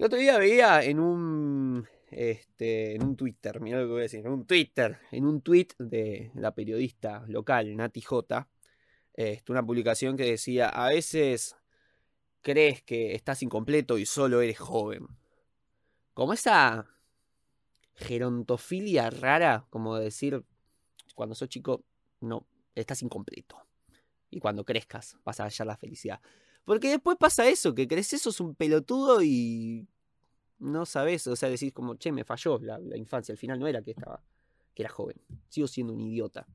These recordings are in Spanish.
El otro día veía en un. Este, en un Twitter, mira lo que voy a decir, en un Twitter, en un tweet de la periodista local, Nati J, este, una publicación que decía: A veces crees que estás incompleto y solo eres joven. Como esa gerontofilia rara, como decir, cuando sos chico, no, estás incompleto. Y cuando crezcas, vas a hallar la felicidad. Porque después pasa eso, que creces, sos un pelotudo y no sabes, o sea, decís como, che, me falló la, la infancia, al final no era que estaba, que era joven, sigo siendo un idiota.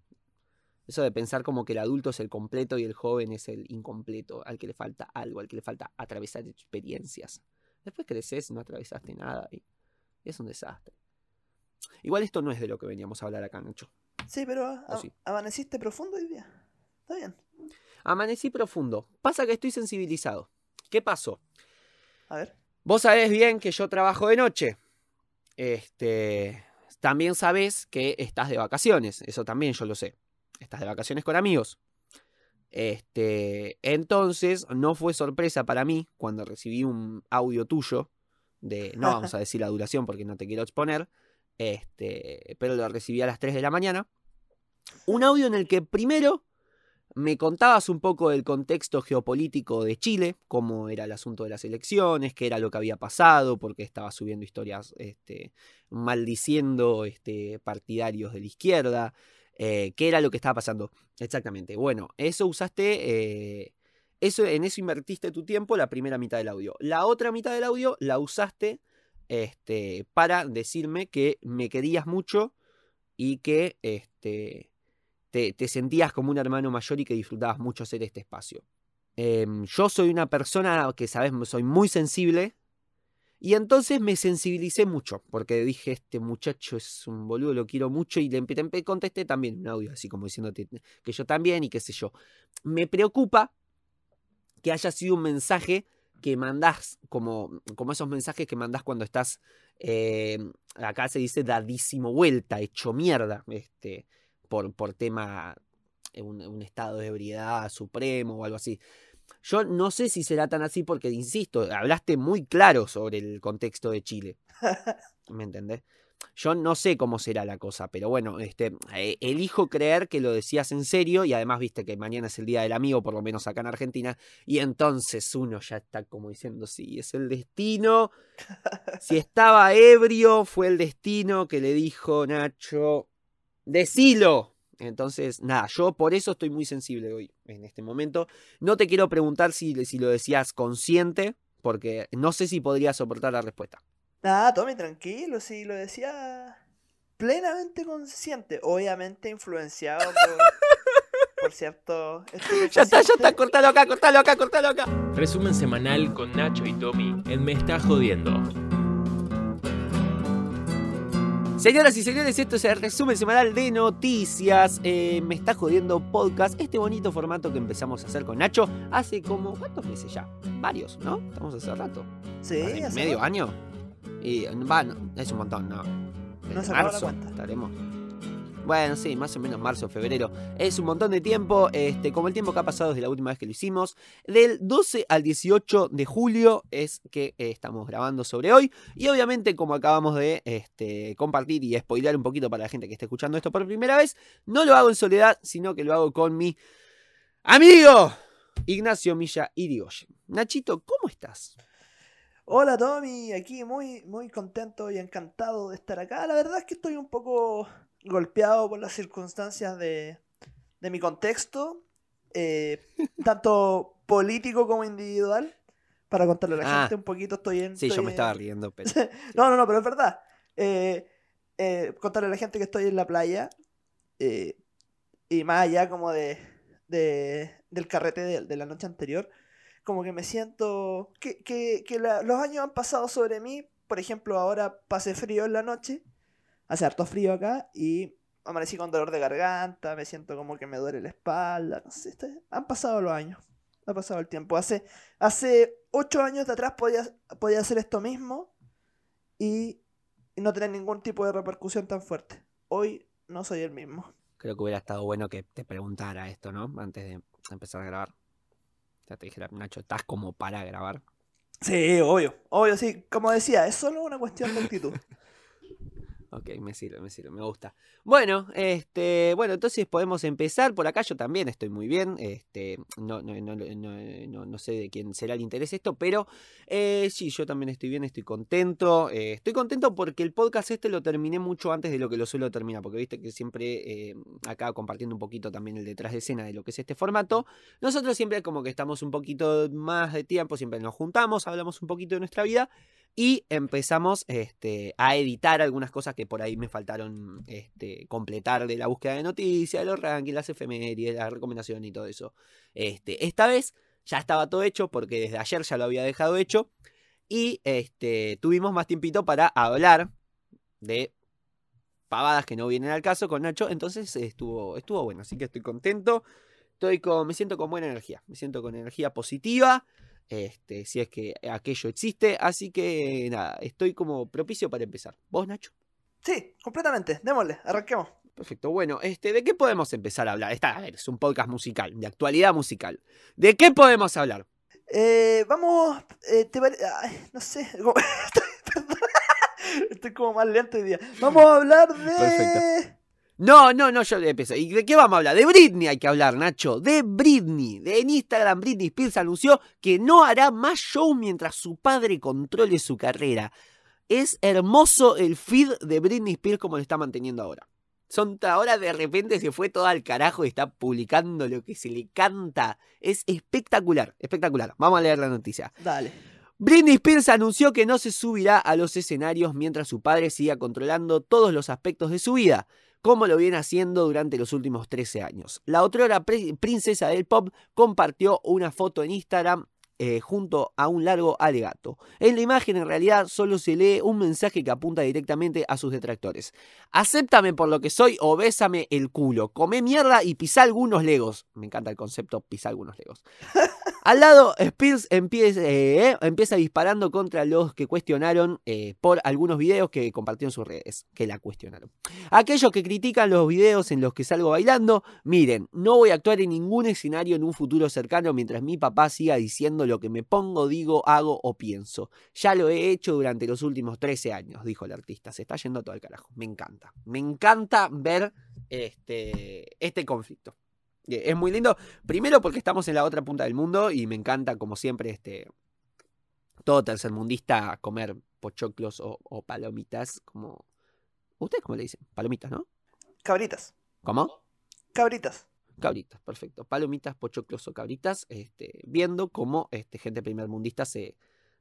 Eso de pensar como que el adulto es el completo y el joven es el incompleto, al que le falta algo, al que le falta atravesar experiencias. Después creces, no atravesaste nada y es un desastre. Igual esto no es de lo que veníamos a hablar acá, Nacho. Sí, pero ¿O a- sí? amaneciste profundo hoy día. Está bien. Amanecí profundo. Pasa que estoy sensibilizado. ¿Qué pasó? A ver. Vos sabés bien que yo trabajo de noche. Este, también sabés que estás de vacaciones. Eso también yo lo sé. Estás de vacaciones con amigos. Este, entonces no fue sorpresa para mí cuando recibí un audio tuyo de no vamos a decir la duración porque no te quiero exponer. Este, pero lo recibí a las 3 de la mañana. Un audio en el que primero me contabas un poco del contexto geopolítico de Chile, cómo era el asunto de las elecciones, qué era lo que había pasado, porque estaba subiendo historias este, maldiciendo este, partidarios de la izquierda, eh, qué era lo que estaba pasando. Exactamente. Bueno, eso usaste, eh, eso, en eso invertiste tu tiempo la primera mitad del audio. La otra mitad del audio la usaste este, para decirme que me querías mucho y que este, te, sentías como un hermano mayor y que disfrutabas mucho hacer este espacio. Em, yo soy una persona que, sabes, soy muy sensible. Y entonces me sensibilicé mucho, porque dije, este muchacho es un boludo, lo quiero mucho, y le contesté también un audio, así como diciéndote que yo también y qué sé yo. Me preocupa que haya sido un mensaje que mandás, como, como esos mensajes que mandás cuando estás, eh, acá se dice dadísimo vuelta, hecho mierda, este, por, por tema, eh, un, un estado de ebriedad supremo o algo así. Yo no sé si será tan así porque, insisto, hablaste muy claro sobre el contexto de Chile. ¿Me entendés? Yo no sé cómo será la cosa, pero bueno, este, eh, elijo creer que lo decías en serio y además viste que mañana es el Día del Amigo, por lo menos acá en Argentina, y entonces uno ya está como diciendo, sí, es el destino. Si estaba ebrio, fue el destino que le dijo Nacho, decilo. Entonces, nada, yo por eso estoy muy sensible hoy, en este momento. No te quiero preguntar si, si lo decías consciente, porque no sé si podría soportar la respuesta. Nada, Tommy, tranquilo, si lo decía plenamente consciente, obviamente influenciado por, por cierto. Ya está, ya está, cortalo acá, cortalo acá, cortalo acá. Resumen semanal con Nacho y Tommy en Me Está Jodiendo. Señoras y señores, esto es el resumen semanal de noticias. Eh, me está jodiendo podcast. Este bonito formato que empezamos a hacer con Nacho hace como. ¿Cuántos meses ya? Varios, ¿no? Estamos hace rato. Sí, ¿Hace hace ¿Medio rato. año? Y va, no, es un montón, ¿no? No Desde se acaba la marzo cuenta. estaremos. Bueno, sí, más o menos marzo, febrero. Es un montón de tiempo, este, como el tiempo que ha pasado desde la última vez que lo hicimos. Del 12 al 18 de julio es que eh, estamos grabando sobre hoy. Y obviamente, como acabamos de este, compartir y spoilear un poquito para la gente que esté escuchando esto por primera vez, no lo hago en soledad, sino que lo hago con mi amigo Ignacio Milla Irigoyen. Nachito, ¿cómo estás? Hola Tommy, aquí muy, muy contento y encantado de estar acá. La verdad es que estoy un poco golpeado por las circunstancias de, de mi contexto, eh, tanto político como individual. Para contarle a la Ah. gente un poquito, estoy en... Sí, yo estoy me en- estaba riendo, pero... No, no, no, pero es verdad. Eh, eh, contarle a la gente que estoy en la playa. y más allá como de, de- del carrete de, de la noche anterior. Como que me siento... Que, que- que la- los años han pasado sobre mí. Por ejemplo, ahora pasé frío en la noche. Hace harto frío acá. Y amanecí con dolor de garganta. Me siento como que me duele la espalda. No sé. este- han pasado los años. Ha pasado el tiempo. Hace, hace ocho años de atrás podía, podía hacer esto mismo y, y no tener ningún tipo de repercusión tan fuerte. Hoy no soy el mismo. Creo que hubiera estado bueno que te preguntara esto, ¿no? Antes de empezar a grabar. Ya te dijera, Nacho, ¿estás como para grabar? Sí, obvio, obvio, sí. Como decía, es solo una cuestión de actitud. Ok, me sirve, me sirve, me gusta. Bueno, este, bueno, entonces podemos empezar. Por acá yo también estoy muy bien. Este, no, no, no, no, no sé de quién será el interés esto, pero eh, sí, yo también estoy bien, estoy contento. Eh, estoy contento porque el podcast este lo terminé mucho antes de lo que lo suelo terminar, porque viste que siempre eh, acá compartiendo un poquito también el detrás de escena de lo que es este formato. Nosotros siempre como que estamos un poquito más de tiempo, siempre nos juntamos, hablamos un poquito de nuestra vida y empezamos este, a editar algunas cosas que por ahí me faltaron este, completar de la búsqueda de noticias, los rankings, las efemérides, la recomendación y todo eso. Este, esta vez ya estaba todo hecho porque desde ayer ya lo había dejado hecho y tuvimos más tiempito para hablar de pavadas que no vienen al caso con Nacho, entonces estuvo, estuvo bueno, así que estoy contento, estoy con, me siento con buena energía, me siento con energía positiva. Este, si es que aquello existe. Así que nada, estoy como propicio para empezar. ¿Vos, Nacho? Sí, completamente. Démosle, arranquemos. Perfecto. Bueno, este, ¿de qué podemos empezar a hablar? Esta, es un podcast musical, de actualidad musical. ¿De qué podemos hablar? Eh, vamos, eh, no sé, estoy como más lento hoy día. Vamos a hablar de... Perfecto. No, no, no, yo empecé. ¿Y de qué vamos a hablar? De Britney hay que hablar, Nacho. De Britney. De en Instagram, Britney Spears anunció que no hará más show mientras su padre controle su carrera. Es hermoso el feed de Britney Spears como lo está manteniendo ahora. Son ahora de repente se fue todo al carajo y está publicando lo que se le canta. Es espectacular, espectacular. Vamos a leer la noticia. Dale. Britney Spears anunció que no se subirá a los escenarios mientras su padre siga controlando todos los aspectos de su vida como lo viene haciendo durante los últimos 13 años. La otrora princesa del pop compartió una foto en Instagram eh, junto a un largo alegato. En la imagen en realidad solo se lee un mensaje que apunta directamente a sus detractores. Acéptame por lo que soy o bésame el culo. Come mierda y pisa algunos legos. Me encanta el concepto pisa algunos legos. Al lado, Spears empieza, eh, empieza disparando contra los que cuestionaron eh, por algunos videos que compartió en sus redes, que la cuestionaron. Aquellos que critican los videos en los que salgo bailando, miren, no voy a actuar en ningún escenario en un futuro cercano mientras mi papá siga diciendo lo que me pongo, digo, hago o pienso. Ya lo he hecho durante los últimos 13 años, dijo el artista. Se está yendo todo el carajo. Me encanta. Me encanta ver este, este conflicto. Es muy lindo. Primero porque estamos en la otra punta del mundo y me encanta, como siempre, este. Todo tercermundista comer pochoclos o, palomitas, como. ¿Ustedes cómo le dicen? Palomitas, ¿no? Cabritas. ¿Cómo? Cabritas. Cabritas, perfecto. Palomitas, pochoclos o cabritas, este, viendo cómo este, gente primermundista se,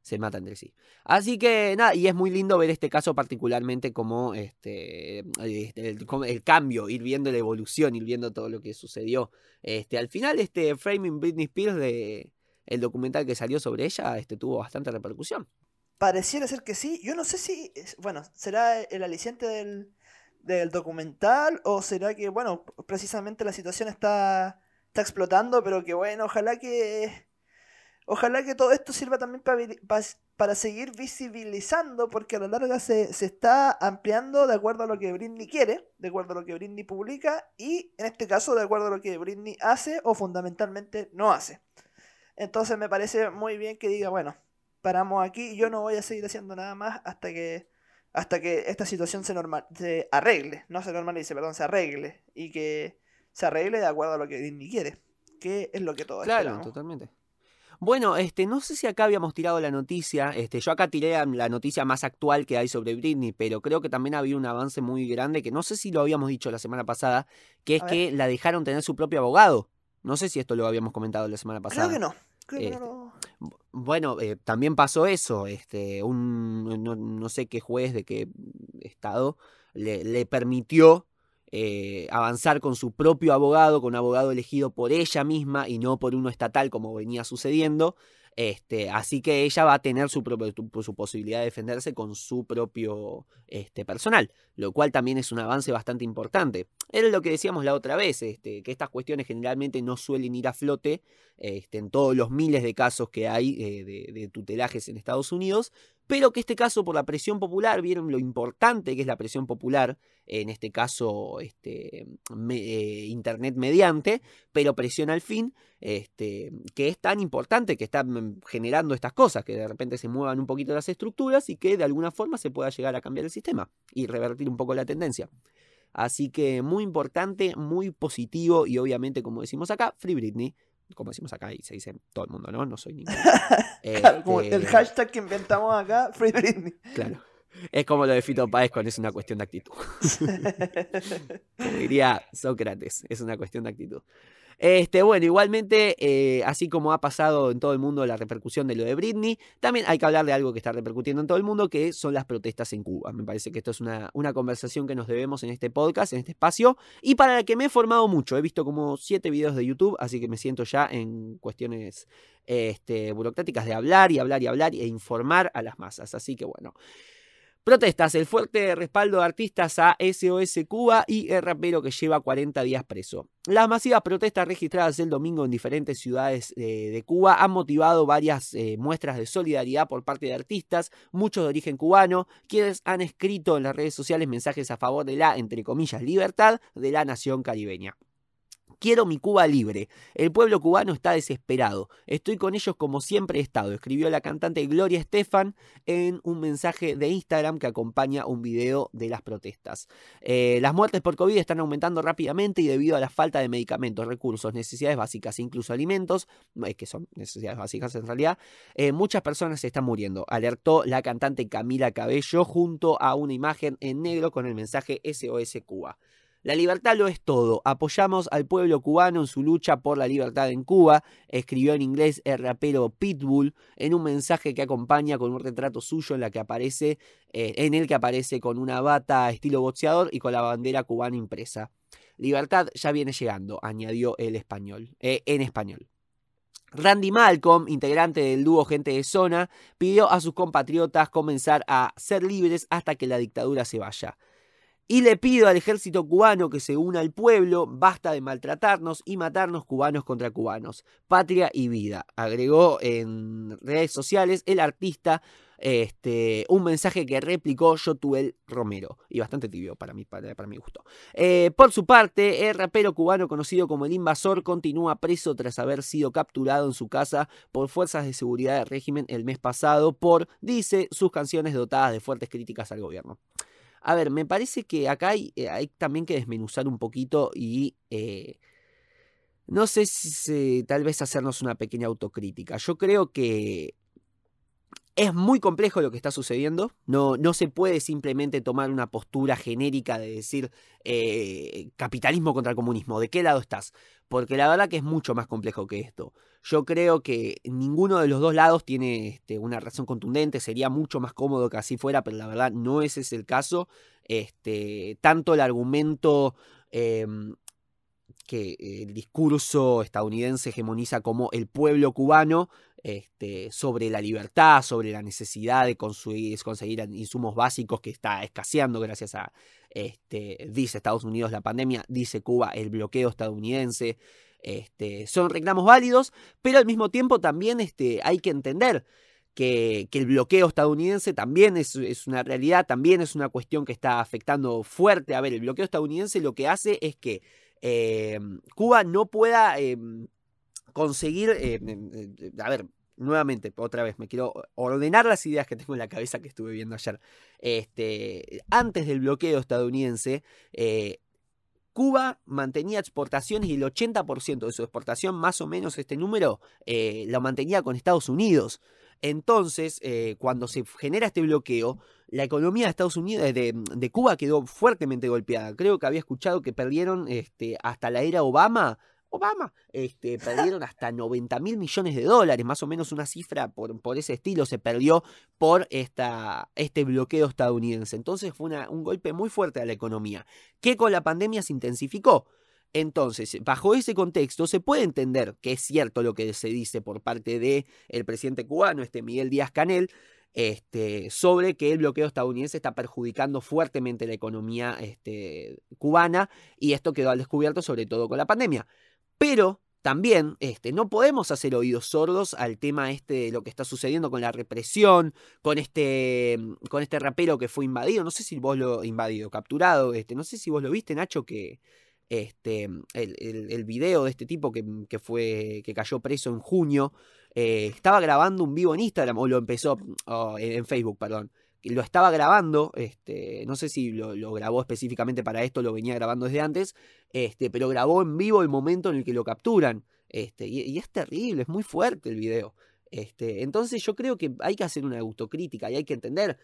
se mata entre sí. Así que nada, y es muy lindo ver este caso particularmente como este, este el, cambio, ir viendo la evolución, ir viendo todo lo que sucedió. Este, al final, este Framing Britney Spears de el documental que salió sobre ella, este, tuvo bastante repercusión. Pareciera ser que sí. Yo no sé si, bueno, será el aliciente del, del documental o será que, bueno, precisamente la situación está, está explotando, pero que bueno, ojalá que Ojalá que todo esto sirva también para, seguir visibilizando, porque a la larga se, está ampliando de acuerdo a lo que Britney quiere, de acuerdo a lo que Britney publica, y en este caso de acuerdo a lo que Britney hace o fundamentalmente no hace. Entonces me parece muy bien que diga, bueno, paramos aquí, yo no voy a seguir haciendo nada más hasta que hasta que esta situación se, normal, se arregle, no se normalice, perdón, se arregle, y que se arregle de acuerdo a lo que Britney quiere, que es lo que todo Claro, totalmente. Bueno, este, no sé si acá habíamos tirado la noticia, este, yo acá tiré la noticia más actual que hay sobre Britney, pero creo que también había un avance muy grande que no sé si lo habíamos dicho la semana pasada, que es que la dejaron tener su propio abogado. No sé si esto lo habíamos comentado la semana pasada. Creo que no. Este, bueno, eh, también pasó eso, este, un, no, sé qué juez de qué estado le, le permitió eh, avanzar con su propio abogado, con un abogado elegido por ella misma y no por uno estatal como venía sucediendo. Este, así que ella va a tener su, propio, su posibilidad de defenderse con su propio este, personal, lo cual también es un avance bastante importante. Era lo que decíamos la otra vez, este, que estas cuestiones generalmente no suelen ir a flote este, en todos los miles de casos que hay eh, de, tutelajes en Estados Unidos, pero que este caso por la presión popular, vieron lo importante que es la presión popular, en este caso este, eh, Internet mediante, pero presión al fin, este, que es tan importante, que está mm, generando estas cosas, que de repente se muevan un poquito las estructuras y que de alguna forma se pueda llegar a cambiar el sistema y revertir un poco la tendencia. Así que muy importante, muy positivo y obviamente, como decimos acá, Free Britney. Como decimos acá y se dice todo el mundo, ¿no? No soy ningún... Claro, como Este, el hashtag que inventamos acá, Free Britney. Claro. Es como lo de Fito Páez con es una cuestión de actitud. Como diría Sócrates, es una cuestión de actitud. Este, bueno, igualmente, eh, así como ha pasado en todo el mundo la repercusión de lo de Britney, también hay que hablar de algo que está repercutiendo en todo el mundo, que son las protestas en Cuba. Me parece que esto es una, conversación que nos debemos en este podcast, en este espacio, y para la que me he formado mucho. He visto como siete videos de YouTube, así que me siento ya en cuestiones este, burocráticas de hablar y hablar y hablar e informar a las masas. Así que bueno. Protestas, el fuerte respaldo de artistas a SOS Cuba y el rapero que lleva 40 días preso. Las masivas protestas registradas el domingo en diferentes ciudades de Cuba han motivado varias eh, muestras de solidaridad por parte de artistas, muchos de origen cubano, quienes han escrito en las redes sociales mensajes a favor de la, entre comillas, libertad de la nación caribeña. Quiero mi Cuba libre. El pueblo cubano está desesperado. Estoy con ellos como siempre he estado, escribió la cantante Gloria Estefan en un mensaje de Instagram que acompaña un video de las protestas. Eh, las muertes por COVID están aumentando rápidamente y debido a la falta de medicamentos, recursos, necesidades básicas incluso alimentos, eh, que son necesidades básicas en realidad, eh, muchas personas se están muriendo, alertó la cantante Camila Cabello junto a una imagen en negro con el mensaje SOS Cuba. La libertad lo es todo. Apoyamos al pueblo cubano en su lucha por la libertad en Cuba, escribió en inglés el rapero Pitbull en un mensaje que acompaña con un retrato suyo en, eh, el que aparece con una bata estilo boxeador y con la bandera cubana impresa. Libertad ya viene llegando, añadió el español, eh, en español. Randy Malcolm, integrante del dúo Gente de Zona, pidió a sus compatriotas comenzar a ser libres hasta que la dictadura se vaya. Y le pido al ejército cubano que se una al pueblo, basta de maltratarnos y matarnos cubanos contra cubanos. Patria y vida, agregó en redes sociales el artista este, un mensaje que replicó Yotuel Romero, y bastante tibio para mi, para, mi gusto. Eh, por su parte, el rapero cubano conocido como el invasor continúa preso tras haber sido capturado en su casa por fuerzas de seguridad del régimen el mes pasado por, dice, sus canciones dotadas de fuertes críticas al gobierno. A ver, me parece que acá hay, eh, también que desmenuzar un poquito y eh, no sé si tal vez hacernos una pequeña autocrítica. Yo creo que es muy complejo lo que está sucediendo. No, no se puede simplemente tomar una postura genérica de decir eh, capitalismo contra el comunismo. ¿De qué lado estás? Porque la verdad que es mucho más complejo que esto. Yo creo que ninguno de los dos lados tiene este, una razón contundente. Sería mucho más cómodo que así fuera, pero la verdad no ese es el caso. Este, tanto el argumento em, que el discurso estadounidense hegemoniza como el pueblo cubano este, sobre la libertad, sobre la necesidad de conseguir, conseguir insumos básicos que está escaseando gracias a, este, dice Estados Unidos la pandemia, dice Cuba el bloqueo estadounidense. Este, son reclamos válidos, pero al mismo tiempo también este, hay que entender que, que el bloqueo estadounidense también es, es, una realidad, también es una cuestión que está afectando fuerte. A ver, el bloqueo estadounidense lo que hace es que eh, Cuba no pueda eh, conseguir, eh, a ver, nuevamente, otra vez, me quiero ordenar las ideas que tengo en la cabeza que estuve viendo ayer. Este, antes del bloqueo estadounidense, eh, Cuba mantenía exportaciones y el 80% de su exportación, más o menos este número, eh, lo mantenía con Estados Unidos. Entonces, eh, cuando se genera este bloqueo, la economía de Estados Unidos, de, de, Cuba quedó fuertemente golpeada. Creo que había escuchado que perdieron este, hasta la era Obama. Obama, este, perdieron hasta 90 mil millones de dólares, más o menos una cifra por, por ese estilo se perdió por esta, este bloqueo estadounidense. Entonces fue un golpe muy fuerte a la economía, que con la pandemia se intensificó. Entonces, bajo ese contexto, se puede entender que es cierto lo que se dice por parte del el presidente cubano, este Miguel Díaz Canel, este, sobre que el bloqueo estadounidense está perjudicando fuertemente la economía este, cubana y esto quedó al descubierto sobre todo con la pandemia. Pero también este, no podemos hacer oídos sordos al tema este de lo que está sucediendo con la represión, con este, con este rapero que fue invadido, no sé si vos lo invadido, capturado, este, no sé si vos lo viste, Nacho, que este, el, el, video de este tipo que, que, fue, que cayó preso en junio, eh, estaba grabando un vivo en Instagram, o lo empezó, oh, en Facebook, perdón, lo estaba grabando, este, no sé si lo, grabó específicamente para esto, lo venía grabando desde antes, este, pero grabó en vivo el momento en el que lo capturan. Este, y, es terrible, es muy fuerte el video. Este, entonces yo creo que hay que hacer una autocrítica y hay que entender,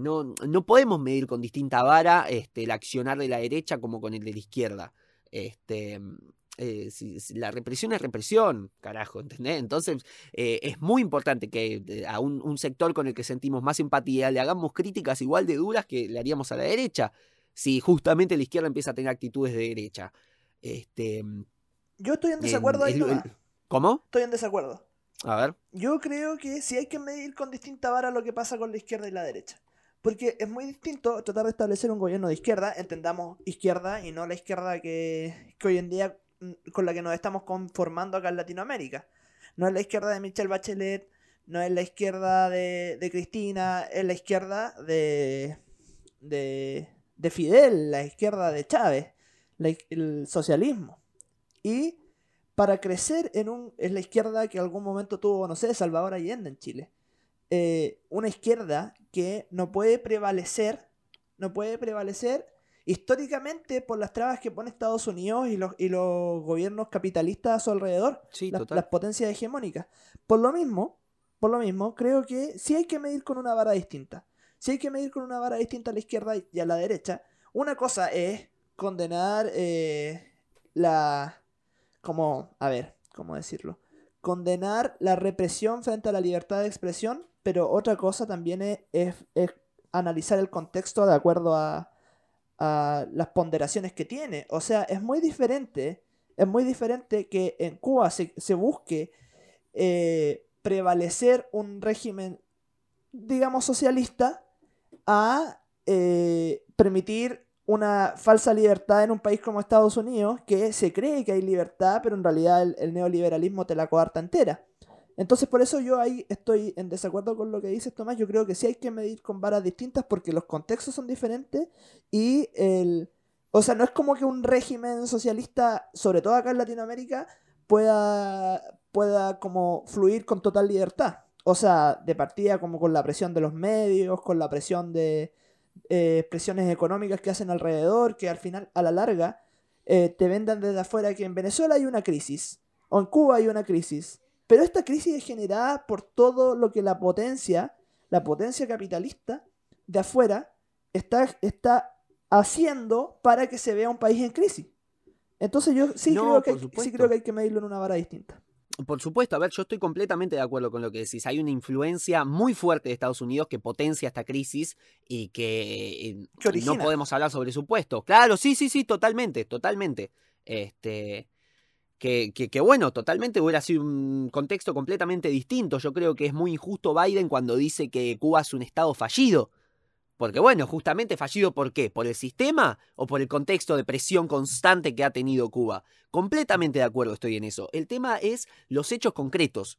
no, podemos medir con distinta vara el accionar de la derecha como con el de la izquierda. Eh, la represión es represión, carajo, ¿entendés? Entonces eh, es muy importante que eh, a un, sector con el que sentimos más empatía le hagamos críticas igual de duras que le haríamos a la derecha, si justamente la izquierda empieza a tener actitudes de derecha. Este, Yo estoy en desacuerdo ahí. ¿Cómo? Estoy en desacuerdo. A ver. Yo creo que si hay que medir con distinta vara lo que pasa con la izquierda y la derecha. Porque es muy distinto tratar de establecer un gobierno de izquierda, entendamos izquierda y no la izquierda que, que hoy en día con la que nos estamos conformando acá en Latinoamérica. No es la izquierda de Michelle Bachelet, no es la izquierda de, Cristina, es la izquierda de, de, de, Fidel, la izquierda de Chávez, el socialismo. Y para crecer en un, es la izquierda que algún momento tuvo, no sé, Salvador Allende en Chile. Eh, una izquierda que no puede prevalecer, no puede prevalecer históricamente por las trabas que pone Estados Unidos y los, y los gobiernos capitalistas a su alrededor, las, potencias hegemónicas. Por lo mismo, por lo mismo, creo que sí hay que medir con una vara distinta. Si hay que medir con una vara distinta a la izquierda y a la derecha. Una cosa es condenar eh, la... como... a ver, ¿cómo decirlo? Condenar la represión frente a la libertad de expresión, pero otra cosa también es analizar el contexto de acuerdo a, las ponderaciones que tiene. O sea, es muy diferente, es muy diferente que en Cuba se, busque eh, prevalecer un régimen, digamos, socialista a eh, permitir una falsa libertad en un país como Estados Unidos, que se cree que hay libertad, pero en realidad el neoliberalismo te la coarta entera. Entonces por eso yo ahí estoy en desacuerdo con lo que dices Tomás. Yo creo que sí hay que medir con varas distintas porque los contextos son diferentes y el... O sea, no es como que un régimen socialista, sobre todo acá en Latinoamérica, pueda, pueda como fluir con total libertad. O sea, de partida como con la presión de los medios, con la presión de eh, presiones económicas que hacen alrededor, que al final, a la larga, eh, te vendan desde afuera que en Venezuela hay una crisis, o en Cuba hay una crisis, pero esta crisis es generada por todo lo que la potencia, la potencia capitalista de afuera, está, está haciendo para que se vea un país en crisis. Entonces yo sí, creo que, sí creo que hay que medirlo en una vara distinta. Por supuesto, a ver, yo estoy completamente de acuerdo con lo que decís. Hay una influencia muy fuerte de Estados Unidos que potencia esta crisis y que eh, no podemos hablar sobre su puesto. Claro, sí, sí, sí, totalmente, totalmente. Este, que, bueno, totalmente hubiera sido un contexto completamente distinto. Yo creo que es muy injusto Biden cuando dice que Cuba es un estado fallido. Porque bueno, justamente fallido por qué? ¿Por el sistema o por el contexto de presión constante que ha tenido Cuba? Completamente de acuerdo estoy en eso. El tema es los hechos concretos.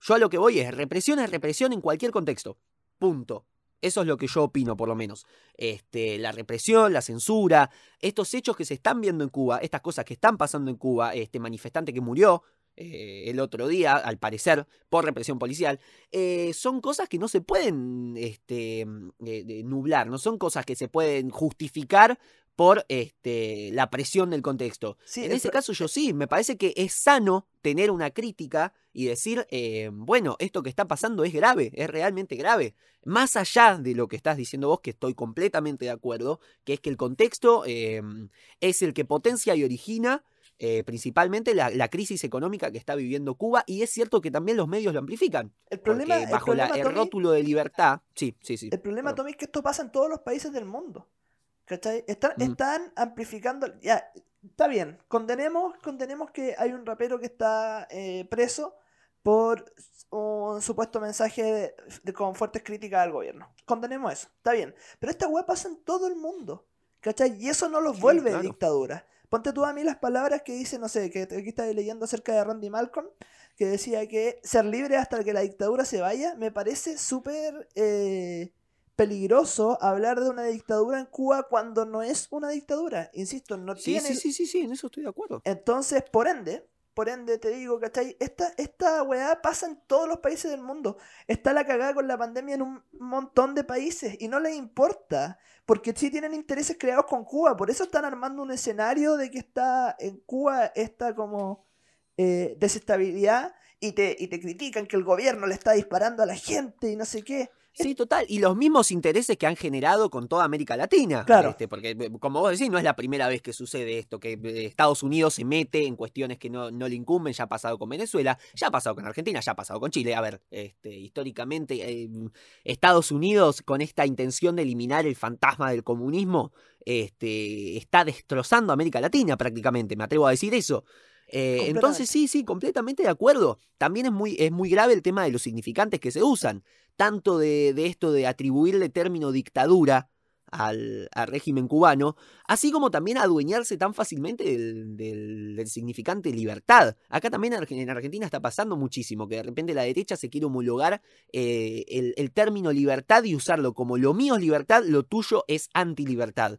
Yo a lo que voy es represión es represión en cualquier contexto. Punto. Eso es lo que yo opino, por lo menos. Este, la represión, la censura, estos hechos que se están viendo en Cuba, estas cosas que están pasando en Cuba, este manifestante que murió eh, el otro día, al parecer, por represión policial, eh, son cosas que no se pueden este, eh, nublar, no son cosas que se pueden justificar por este, la presión del contexto. en ese caso yo sí, me parece que es sano tener una crítica y decir, eh, bueno, esto que está pasando es grave, es realmente grave. Más allá de lo que estás diciendo vos, que estoy completamente de acuerdo, que es que el contexto em, es el que potencia y origina eh, principalmente la, crisis económica que está viviendo Cuba y es cierto que también los medios lo amplifican. El problema, bajo el, rótulo de libertad, sí, sí, sí. El problema, Tommy, es que esto pasa en todos los países del mundo. ¿Cachai? Están, están amplificando. Ya, está bien. Condenemos, condenemos que hay un rapero que está eh, preso por un supuesto mensaje de, con fuertes críticas al gobierno. Condenemos eso. Está bien. Pero esta weá pasa en todo el mundo. ¿Cachai? Y eso no los vuelve dictadura. Ponte tú a mí las palabras que dice, no sé, que aquí estaba leyendo acerca de Randy Malcolm, que decía que ser libre hasta que la dictadura se vaya, me parece súper eh, peligroso hablar de una dictadura en Cuba cuando no es una dictadura. Insisto, no Sí, tiene... sí, sí, sí, sí, en eso estoy de acuerdo. Entonces, por ende, por ende te digo, ¿cachai? Esta, esta weá pasa en todos los países del mundo. Está la cagada con la pandemia en un montón de países y no les importa. Porque sí tienen intereses creados con Cuba. Por eso están armando un escenario de que está en Cuba esta como eh, desestabilidad y te, y te critican que el gobierno le está disparando a la gente y no sé qué. Sí, total. Y los mismos intereses que han generado con toda América Latina. Claro. Este, porque, eh, como vos decís, no es la primera vez que sucede esto, que eh, Estados Unidos se mete en cuestiones que no, no le incumben. Ya ha pasado con Venezuela, ya ha pasado con Argentina, ya ha pasado con Chile. A ver, este, históricamente, eh, Estados Unidos, con esta intención de eliminar el fantasma del comunismo, este, está destrozando a América Latina prácticamente. Me atrevo a decir eso. Eh, entonces, sí, sí, completamente de acuerdo. También es muy, es muy grave el tema de los significantes que se usan, tanto de, de esto de atribuirle término dictadura al, al, régimen cubano, así como también adueñarse tan fácilmente del, del, del significante libertad. Acá también en Argentina está pasando muchísimo, que de repente la derecha se quiere homologar eh, el, el término libertad y usarlo como lo mío es libertad, lo tuyo es antilibertad.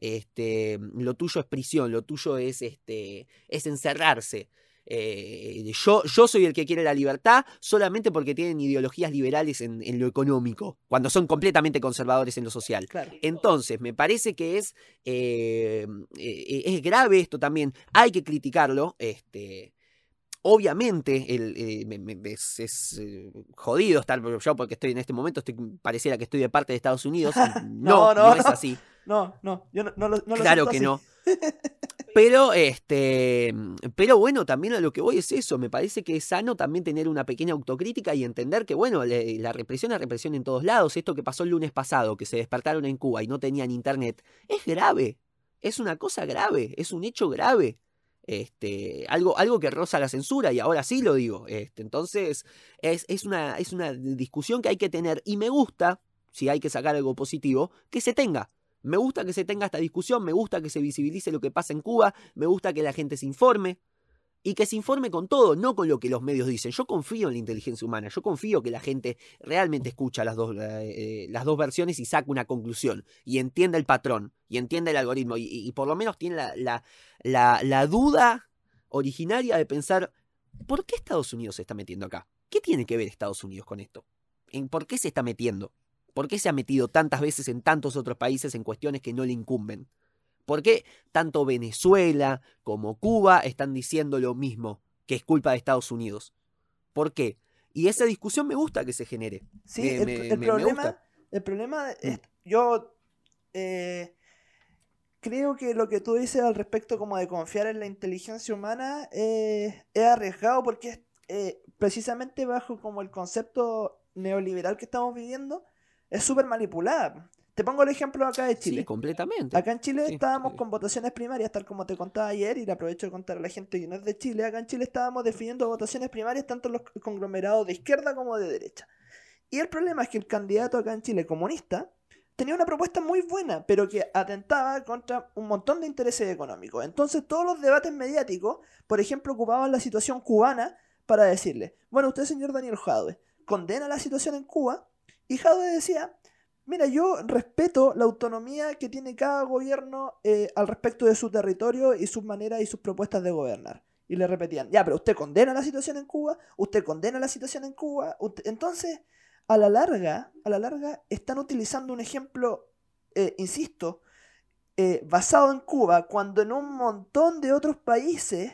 Este, lo tuyo es prisión, lo tuyo es, este, es encerrarse. Eh, yo, yo soy el que quiere la libertad solamente porque tienen ideologías liberales en, en lo económico, cuando son completamente conservadores en lo social. Claro. Entonces, me parece que es, eh, eh, es grave esto también. Hay que criticarlo. Este, Obviamente el, eh, es, es eh, jodido estar yo porque estoy en este momento, estoy, pareciera que estoy de parte de Estados Unidos. No, no, no, no es así. No, no, yo no, no lo, no Claro lo que así. no. Pero, este, pero bueno, también a lo que voy es eso. Me parece que es sano también tener una pequeña autocrítica y entender que, bueno, le, la represión es represión en todos lados. Esto que pasó el lunes pasado, que se despertaron en Cuba y no tenían internet, es grave. Es una cosa grave, es un hecho grave. Este, algo, algo que roza la censura, y ahora sí lo digo. Este, entonces, es, es, una, es una discusión que hay que tener, y me gusta, si hay que sacar algo positivo, que se tenga. Me gusta que se tenga esta discusión, me gusta que se visibilice lo que pasa en Cuba, me gusta que la gente se informe y que se informe con todo, no con lo que los medios dicen. Yo confío en la inteligencia humana, yo confío que la gente realmente escucha las dos, eh, las dos versiones y saca una conclusión y entienda el patrón y entienda el algoritmo y, y, por lo menos tiene la, la, la, la duda originaria de pensar, ¿por qué Estados Unidos se está metiendo acá? ¿Qué tiene que ver Estados Unidos con esto? ¿En ¿Por qué se está metiendo? ¿Por qué se ha metido tantas veces en tantos otros países en cuestiones que no le incumben? ¿Por qué tanto Venezuela como Cuba están diciendo lo mismo, que es culpa de Estados Unidos? ¿Por qué? Y esa discusión me gusta que se genere. Sí, me, el, me, el me, problema, el problema es, yo eh, creo que lo que tú dices al respecto como de confiar en la inteligencia humana eh, es arriesgado porque es eh, precisamente bajo como el concepto neoliberal que estamos viviendo es súper manipulada. Te pongo el ejemplo acá de Chile. Sí, completamente. Acá en Chile Sí, estábamos sí. con votaciones primarias, tal como te contaba ayer, y le aprovecho de contar a la gente que no es de Chile. Acá en Chile estábamos definiendo votaciones primarias tanto en los conglomerados de izquierda como de derecha. Y el problema es que el candidato acá en Chile comunista tenía una propuesta muy buena, pero que atentaba contra un montón de intereses económicos. Entonces todos los debates mediáticos, por ejemplo, ocupaban la situación cubana para decirle, bueno, usted señor Daniel Jadwe, condena la situación en Cuba, y Jadwe decía, Mira, yo respeto la autonomía que tiene cada gobierno eh, al respecto de su territorio y sus maneras y sus propuestas de gobernar. Y le repetían, ya, pero usted condena la situación en Cuba, usted condena la situación en Cuba. Usted... Entonces, a la larga, a la larga, están utilizando un ejemplo, eh, insisto, eh, basado en Cuba, cuando en un montón de otros países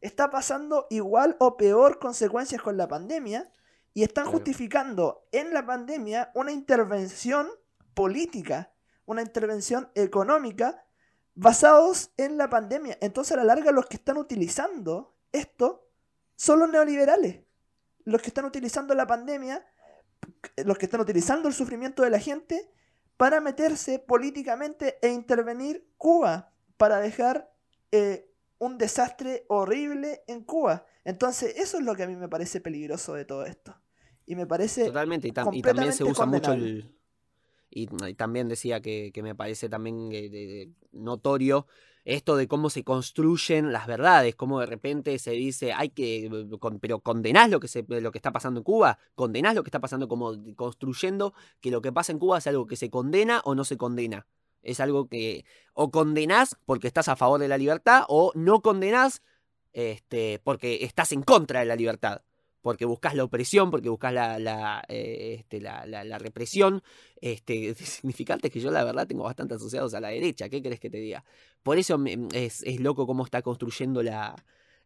está pasando igual o peor consecuencias con la pandemia y están justificando en la pandemia una intervención política, una intervención económica basados en la pandemia. Entonces a la larga los que están utilizando esto son los neoliberales. Los que están utilizando la pandemia, los que están utilizando el sufrimiento de la gente para meterse políticamente e intervenir Cuba, para dejar eh, un desastre horrible en Cuba. Entonces eso es lo que a mí me parece peligroso de todo esto. Y me parece Totalmente. Y, tam y también se usa mucho el. y, y también decía que, que me parece también eh, de- de- notorio esto de cómo se construyen las verdades, cómo de repente se dice, hay que, con- pero condenás lo que, se, lo que está pasando en Cuba, condenás lo que está pasando como construyendo que lo que pasa en Cuba es algo que se condena o no se condena. Es algo que o condenás porque estás a favor de la libertad o no condenás este, porque estás en contra de la libertad. Porque buscas la opresión, porque buscas la, la, eh, este, la, la- represión. Este, significantes que yo la verdad tengo bastante asociados a la derecha. ¿Qué querés que te diga? Por eso me- es, es loco cómo está construyendo la,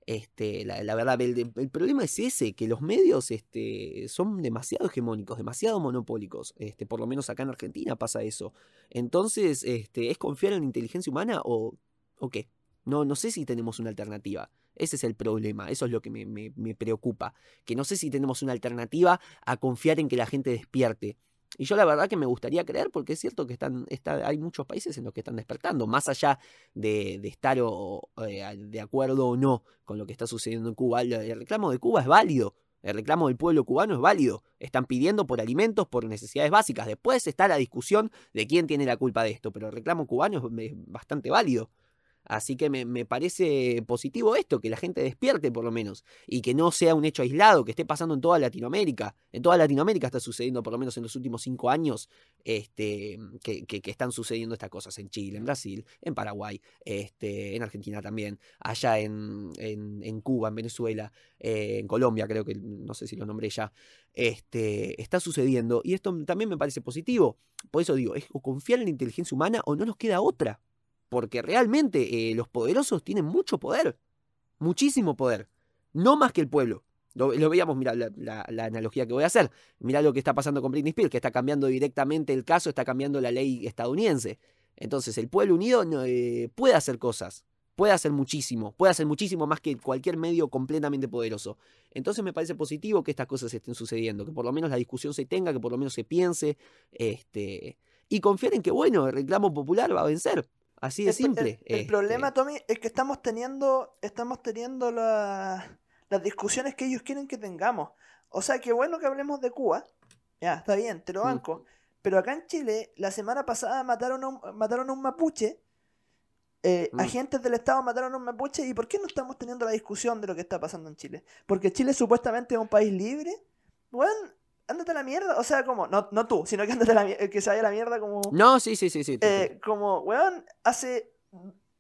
este, la, la verdad. El, el problema es ese, que los medios este, son demasiado hegemónicos, demasiado monopólicos. Este, por lo menos acá en Argentina pasa eso. Entonces, este, ¿es confiar en la inteligencia humana o, o qué? No, no sé si tenemos una alternativa. Ese es el problema, eso es lo que me, preocupa. Que no sé si tenemos una alternativa a confiar en que la gente despierte. Y yo la verdad que me gustaría creer, porque es cierto que están, está, hay muchos países en los que están despertando, más allá de, de estar o, eh, de acuerdo o no con lo que está sucediendo en Cuba. El, reclamo de Cuba es válido. El reclamo del pueblo cubano es válido. Están pidiendo por alimentos, por necesidades básicas. Después está la discusión de quién tiene la culpa de esto, pero el reclamo cubano es bastante válido. Así que me, me parece positivo esto, que la gente despierte por lo menos, y que no sea un hecho aislado, que esté pasando en toda Latinoamérica. En toda Latinoamérica está sucediendo, por lo menos en los últimos cinco años, este, que, que- que están sucediendo estas cosas en Chile, en Brasil, en Paraguay, este, en Argentina también, allá en, en- en Cuba, en Venezuela, eh, en Colombia, creo que no sé si lo nombré ya, este, está sucediendo. Y esto también me parece positivo. Por eso digo, es o confiar en la inteligencia humana o no nos queda otra. Porque realmente eh, los poderosos tienen mucho poder. Muchísimo poder. No más que el pueblo. Lo, veíamos, mira la, analogía que voy a hacer. Mira lo que está pasando con Britney Spears, que está cambiando directamente el caso, está cambiando la ley estadounidense. Entonces, el pueblo unido eh, puede hacer cosas. Puede hacer muchísimo. Puede hacer muchísimo más que cualquier medio completamente poderoso. Entonces, me parece positivo que estas cosas estén sucediendo. Que por lo menos la discusión se tenga, que por lo menos se piense. Este, y confiar en que, bueno, el reclamo popular va a vencer. Así de El, pro- simple. el- el este. problema, Tommy, es que estamos teniendo, estamos teniendo la- las discusiones que ellos quieren que tengamos. O sea, que bueno que hablemos de Cuba. Ya, está bien, te lo Mm. banco. Pero acá en Chile, la semana pasada mataron a un, mataron a un mapuche. eh, Mm. Agentes del Estado mataron a un mapuche. ¿Y por qué no estamos teniendo la discusión de lo que está pasando en Chile? Porque Chile supuestamente es un país libre. Bueno, ándate a la mierda. O sea, como, no, no tú, sino que ándate a la mier- que se vaya a la mierda como... No, sí, sí, sí, sí. Eh, como, weón, hace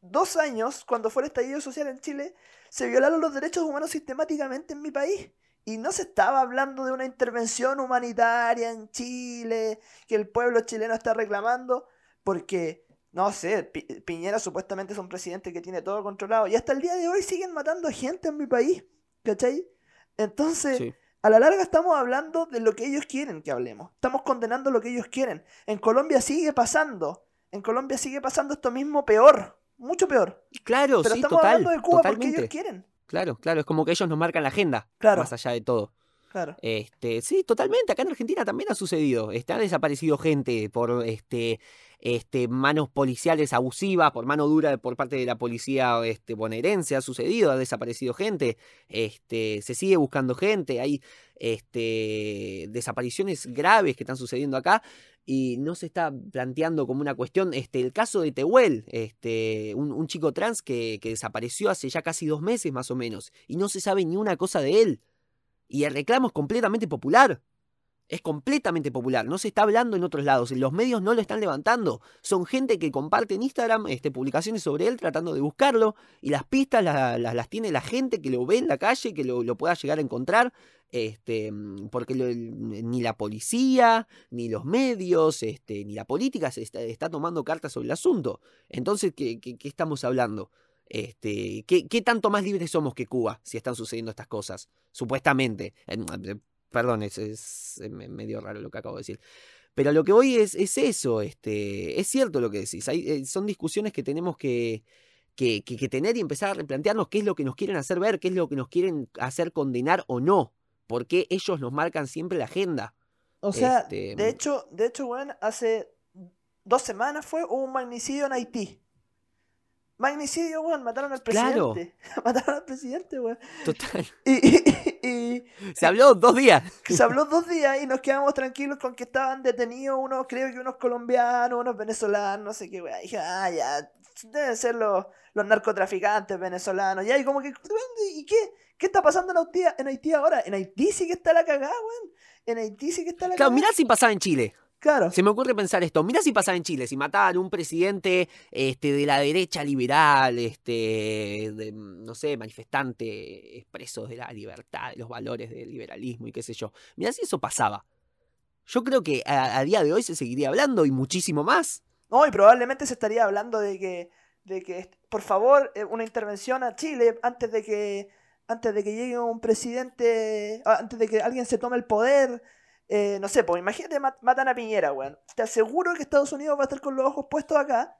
dos años, cuando fue el estallido social en Chile, se violaron los derechos humanos sistemáticamente en mi país. Y no se estaba hablando de una intervención humanitaria en Chile, que el pueblo chileno está reclamando, porque, no sé, Pi- Piñera supuestamente es un presidente que tiene todo controlado. Y hasta el día de hoy siguen matando gente en mi país, ¿cachai? Entonces, sí. A la larga estamos hablando de lo que ellos quieren que hablemos. Estamos condenando lo que ellos quieren. En Colombia sigue pasando. En Colombia sigue pasando esto mismo peor. Mucho peor. Claro, Pero sí, estamos total. hablando de Cuba porque ellos quieren. Claro, claro, es como que ellos nos marcan la agenda, Claro. más allá de todo. Claro. Este, sí, totalmente. Acá en Argentina también ha sucedido. Está desaparecido gente por este, este, manos policiales abusivas, por mano dura por parte de la policía este, bonaerense. Ha sucedido, ha desaparecido gente. Este, se sigue buscando gente. Hay este, desapariciones graves que están sucediendo acá y no se está planteando como una cuestión. Este, el caso de Tehuel, este, un, chico trans que desapareció hace ya casi dos meses más o menos y no se sabe ni una cosa de él. Y el reclamo es completamente popular. Es completamente popular. No se está hablando en otros lados. Los medios no lo están levantando. Son gente que comparte en Instagram este, publicaciones sobre él tratando de buscarlo. Y las pistas la- la- las tiene la gente que lo ve en la calle, que lo, lo pueda llegar a encontrar. Este, porque ni la policía, ni los medios, este, ni la política se está, está tomando cartas sobre el asunto. Entonces, ¿qué, qué- qué estamos hablando? Este, ¿qué, qué tanto más libres somos que Cuba si están sucediendo estas cosas? Supuestamente. Perdón, es, es, me- medio raro lo que acabo de decir. Pero lo que voy es, es eso, este, es cierto lo que decís. Hay, eh, son discusiones que tenemos que, que, que- que tener y empezar a replantearnos qué es lo que nos quieren hacer ver, qué es lo que nos quieren hacer condenar o no. Porque ellos nos marcan siempre la agenda. O sea, Este, de hecho, de hecho, weón, hace dos semanas fue hubo un magnicidio en Haití. Magnicidio, weón, mataron al Claro. presidente. mataron al presidente, weón. Total. Y, y- y- Se habló dos días. se habló dos días y nos quedamos tranquilos con que estaban detenidos unos, creo que unos colombianos, unos venezolanos, no sé qué, weón. Dije, ah, ya, deben ser los, los narcotraficantes venezolanos. Ya, y como que, ¿y qué? ¿Qué está pasando en Haití, en Haití ahora? En Haití sí que está la cagada, weón. En Haití sí que está la Claro, cagada. mirá si pasaba en Chile. Claro. Se me ocurre pensar esto. Mirá si pasaba en Chile, si mataban un presidente este, de la derecha liberal, este, de, no sé, manifestante, expresos de la libertad, de los valores del liberalismo y qué sé yo. Mirá si eso pasaba. Yo creo que a, a día de hoy se seguiría hablando y muchísimo más. No, y probablemente se estaría hablando de que, de que est- por favor, eh, una intervención a Chile antes de que, antes de que llegue un presidente, antes de que alguien se tome el poder. Eh, no sé, pues imagínate, mat- matan a Piñera, weón. Te aseguro que Estados Unidos va a estar con los ojos puestos acá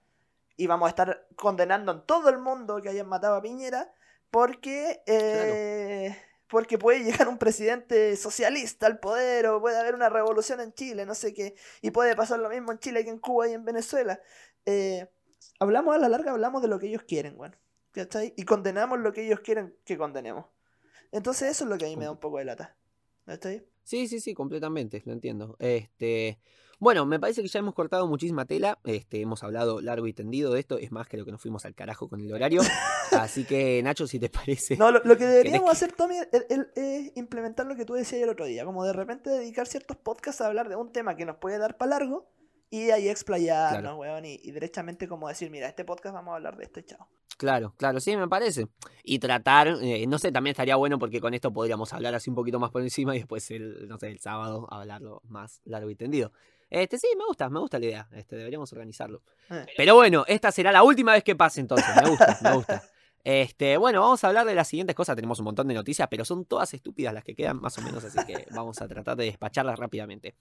y vamos a estar condenando en todo el mundo que hayan matado a Piñera porque, eh, porque puede llegar un presidente socialista al poder o puede haber una revolución en Chile, no sé qué. Y puede pasar lo mismo en Chile que en Cuba y en Venezuela. Eh, hablamos a la larga, hablamos de lo que ellos quieren, weón. ¿Cachai? Y condenamos lo que ellos quieren que condenemos. Entonces eso es lo que a mí me da un poco de lata. ¿Cachai? Sí, sí, sí, completamente, lo entiendo. Este, bueno, me parece que ya hemos cortado muchísima tela, este, hemos hablado largo y tendido de esto, es más, creo que nos fuimos al carajo con el horario. Así que, Nacho, si te parece. No, lo, lo que deberíamos que- hacer, Tommy, es, implementar lo que tú decías el otro día. Como de repente dedicar ciertos podcasts a hablar de un tema que nos puede dar para largo y ahí explayarnos, Claro. weón. Y, y derechamente como decir, mira, este podcast vamos a hablar de esto y chao. Claro, claro, sí, me parece. Y tratar, eh, no sé, también estaría bueno porque con esto podríamos hablar así un poquito más por encima y después, el, no sé, el sábado hablarlo más largo y tendido. Este, sí, me gusta, me gusta la idea. Este, deberíamos organizarlo. Eh. Pero bueno, esta será la última vez que pase entonces. Me gusta, me gusta. Este, bueno, vamos a hablar de las siguientes cosas. Tenemos un montón de noticias, pero son todas estúpidas las que quedan, más o menos, así que vamos a tratar de despacharlas rápidamente.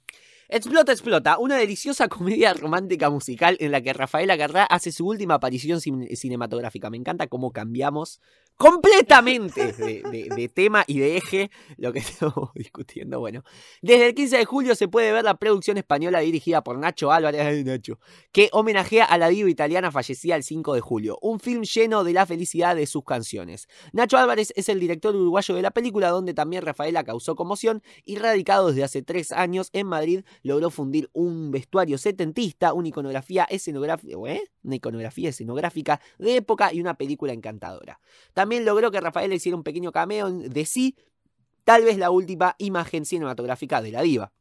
Explota, explota, una deliciosa comedia romántica musical en la que Rafaela Carrá hace su última aparición cin- cinematográfica. Me encanta cómo cambiamos completamente de, tema y de eje lo que estamos discutiendo. Bueno, desde el 15 de julio se puede ver la producción española dirigida por Nacho Álvarez, Nacho, que homenajea a la diva italiana fallecida el 5 de julio. Un film lleno de la felicidad de sus canciones. Nacho Álvarez es el director uruguayo de la película, donde también Rafaela causó conmoción y radicado desde hace tres años en Madrid, logró fundir un vestuario setentista, una iconografía escenográfica, ¿eh? una iconografía escenográfica de época y una película encantadora. También logró que Rafaela hiciera un pequeño cameo de sí, tal vez la última imagen cinematográfica de la diva.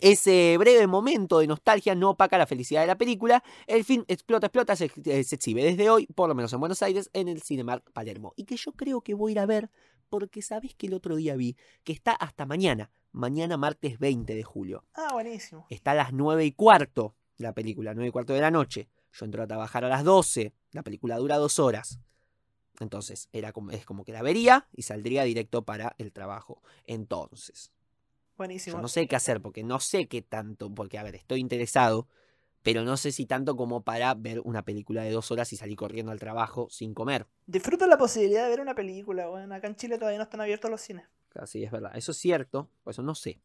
Ese breve momento de nostalgia no opaca la felicidad de la película. El film Explota, Explota se, eh, se exhibe desde hoy, por lo menos en Buenos Aires, en el Cinemark Palermo. Y que yo creo que voy a ir a ver, porque sabes que el otro día vi que está hasta mañana, mañana martes 20 de julio. Ah, buenísimo. Está a las 9 y cuarto la película, 9 y cuarto de la noche. Yo entro a trabajar a las 12, la película dura dos horas. Entonces, era como, es como que la vería y saldría directo para el trabajo. Entonces, Buenísimo. yo no sé qué hacer, porque no sé qué tanto, porque a ver, estoy interesado, pero no sé si tanto como para ver una película de dos horas y salir corriendo al trabajo sin comer. Disfruta la posibilidad de ver una película, weón. Acá en Chile todavía no están abiertos los cines. Así es verdad, eso es cierto, por eso no sé.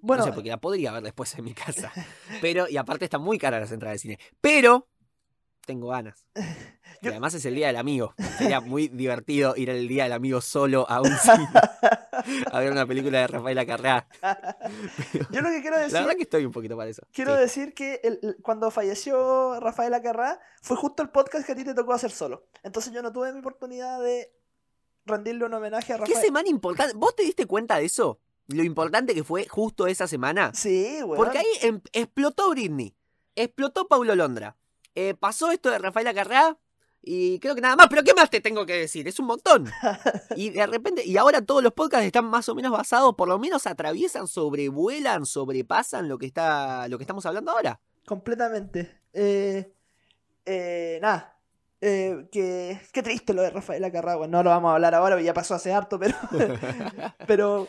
Bueno, no sé, porque la podría ver después en mi casa. Pero, y aparte están muy caras las entradas de cine. Pero, tengo ganas. Y además es el día del amigo. Sería muy divertido ir el día del amigo solo a un cine a ver una película de Rafaela Carrá. yo lo que quiero decir, La verdad que estoy un poquito para eso. quiero Sí. decir que el- cuando falleció Rafaela Carrá, fue justo el podcast que a ti te tocó hacer solo. Entonces yo no tuve mi oportunidad de rendirle un homenaje a ¿Qué Rafaela. semana importante? ¿Vos te diste cuenta de eso? Lo importante que fue justo esa semana. Sí, weón. Porque ahí em- explotó Britney. Explotó Paulo Londra. Eh, pasó esto de Rafaela Carrá. Y creo que nada más. Pero ¿qué más te tengo que decir? Es un montón. Y de repente. Y ahora todos los podcasts están más o menos basados. Por lo menos atraviesan, sobrevuelan, sobrepasan lo que está. lo que estamos hablando ahora. Completamente. Eh, eh, nada. Eh, que, qué triste lo de Rafaela Carrá, weón. No lo vamos a hablar ahora, ya pasó hace harto, pero. pero.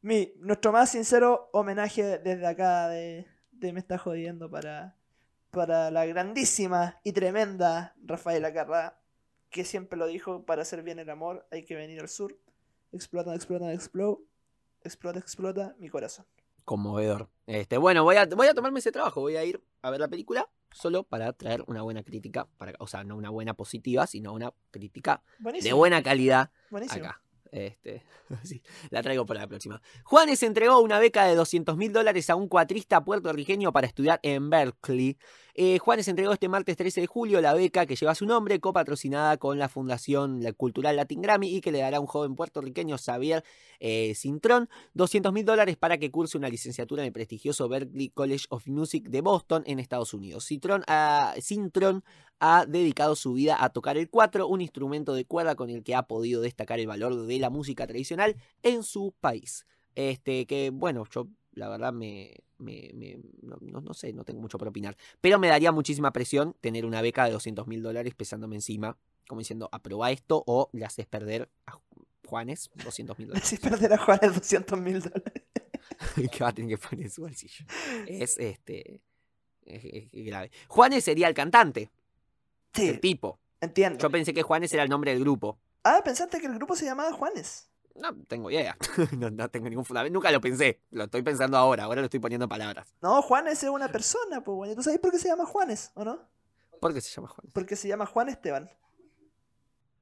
Mi, nuestro más sincero homenaje desde acá de, de Me está jodiendo para, para la grandísima y tremenda Rafaela Carrá, que siempre lo dijo, para hacer bien el amor hay que venir al sur. Explota, explota, explota, explota, explota mi corazón. Conmovedor. Este, bueno, voy a, voy a tomarme ese trabajo. Voy a ir a ver la película. solo para traer una buena crítica, para, o sea, no una buena positiva, sino una crítica de buena calidad Buenísimo. acá. Este, la traigo para la próxima. Juanes entregó una beca de 200 mil dólares a un cuatrista puertorriqueño para estudiar en Berkeley. Eh, Juanes entregó este martes 13 de julio la beca que lleva su nombre, copatrocinada con la Fundación Cultural Latin Grammy y que le dará a un joven puertorriqueño, Xavier eh, Cintrón, 200 mil dólares para que curse una licenciatura en el prestigioso Berklee College of Music de Boston, en Estados Unidos. Cintrón ha, dedicado su vida a tocar el cuatro, un instrumento de cuerda con el que ha podido destacar el valor de la música tradicional en su país. Este, que bueno, yo la verdad me, me- me- no, no- sé, no tengo mucho para opinar. Pero me daría muchísima presión tener una beca de 200 mil dólares pesándome encima, como diciendo, aproba esto o le haces perder a Ju- Juanes 200 mil dólares. Si perder a Juanes 200 mil dólares. que va a tener que poner en su bolsillo. Es este. es- es grave. Juanes sería el cantante, Sí, el tipo. entiendo. Yo pensé que Juanes era el nombre del grupo. Ah, pensaste que el grupo se llamaba Juanes. No tengo idea. no, no tengo ningún fundamento. Nunca lo pensé. Lo estoy pensando ahora. Ahora lo estoy poniendo en palabras. No, Juanes es una persona, pues bueno. ¿Tú sabes por qué se llama Juanes, o no? ¿Por qué se llama Juanes? Porque se llama Juan Esteban.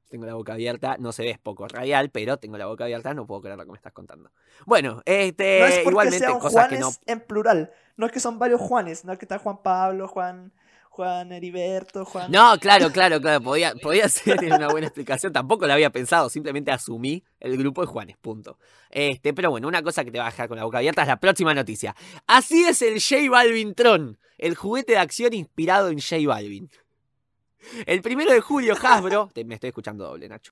Tengo la boca abierta. No se ve, es poco radial, pero tengo la boca abierta. No puedo creer lo que me estás contando. Bueno, este. No es porque igualmente, sea un cosas que Juanes no. en plural. No es que son varios Juanes. No es que está Juan Pablo, Juan, Juan Heriberto, Juan. No, claro, claro, claro. Podía, podía ser una buena explicación. Tampoco lo había pensado. Simplemente asumí el grupo de Juanes. Punto. Este, pero bueno, una cosa que te va a dejar con la boca abierta es la próxima noticia. Así es el J Balvin Tron, el juguete de acción inspirado en J Balvin. El primero de julio, Hasbro. te- me estoy escuchando doble, Nacho.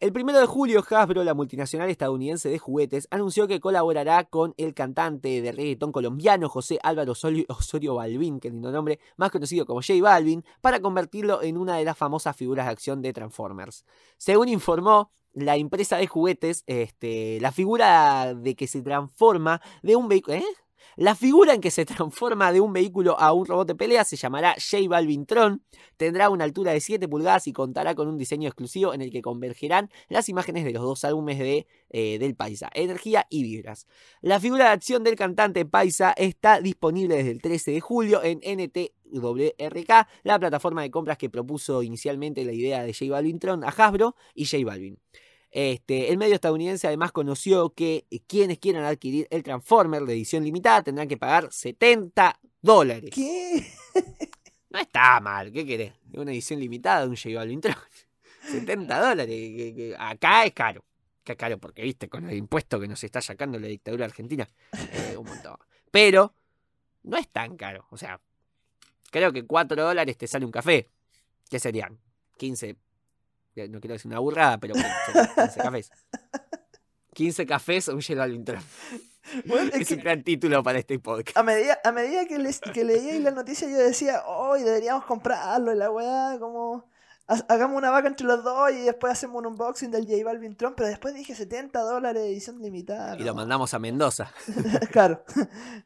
El primero de julio, Hasbro, la multinacional estadounidense de juguetes, anunció que colaborará con el cantante de reggaetón colombiano José Álvaro Osorio Balvin, que lindo nombre, más conocido como J Balvin, para convertirlo en una de las famosas figuras de acción de Transformers. Según informó la empresa de juguetes, este, la figura de que se transforma de un vehículo. ¿Eh? La figura en que se transforma de un vehículo a un robot de pelea se llamará J Balvin Tron, tendrá una altura de 7 pulgadas y contará con un diseño exclusivo en el que convergerán las imágenes de los dos álbumes de, eh, del Paisa, Energía y Vibras. La figura de acción del cantante Paisa está disponible desde el 13 de julio en NTWRK, la plataforma de compras que propuso inicialmente la idea de J Balvin Tron a Hasbro y J Balvin. Este, el medio estadounidense además conoció que eh, quienes quieran adquirir el Transformer de edición limitada tendrán que pagar 70 dólares. ¿Qué? No está mal, ¿qué querés? Una edición limitada de un J Balvin Tron. 70 dólares. que- que acá es caro. Acá es caro porque, viste, con el impuesto que nos está sacando la dictadura argentina. eh, un montón. Pero no es tan caro. O sea, creo que 4 dólares te sale un café. ¿Qué serían? 15. Eh, No quiero decir una burrada, pero bueno, serían 15 cafés. 15 cafés o un J Balvin Tron. Bueno, es Es que un gran título para este podcast. a medida, a medida que, les, que leía la noticia yo decía, hoy deberíamos comprarlo y la weá, como... ha- Hagamos una vaca entre los dos y después hacemos un unboxing del J Balvin Tron, pero después dije 70 dólares edición limitada. Y lo mandamos a Mendoza. claro.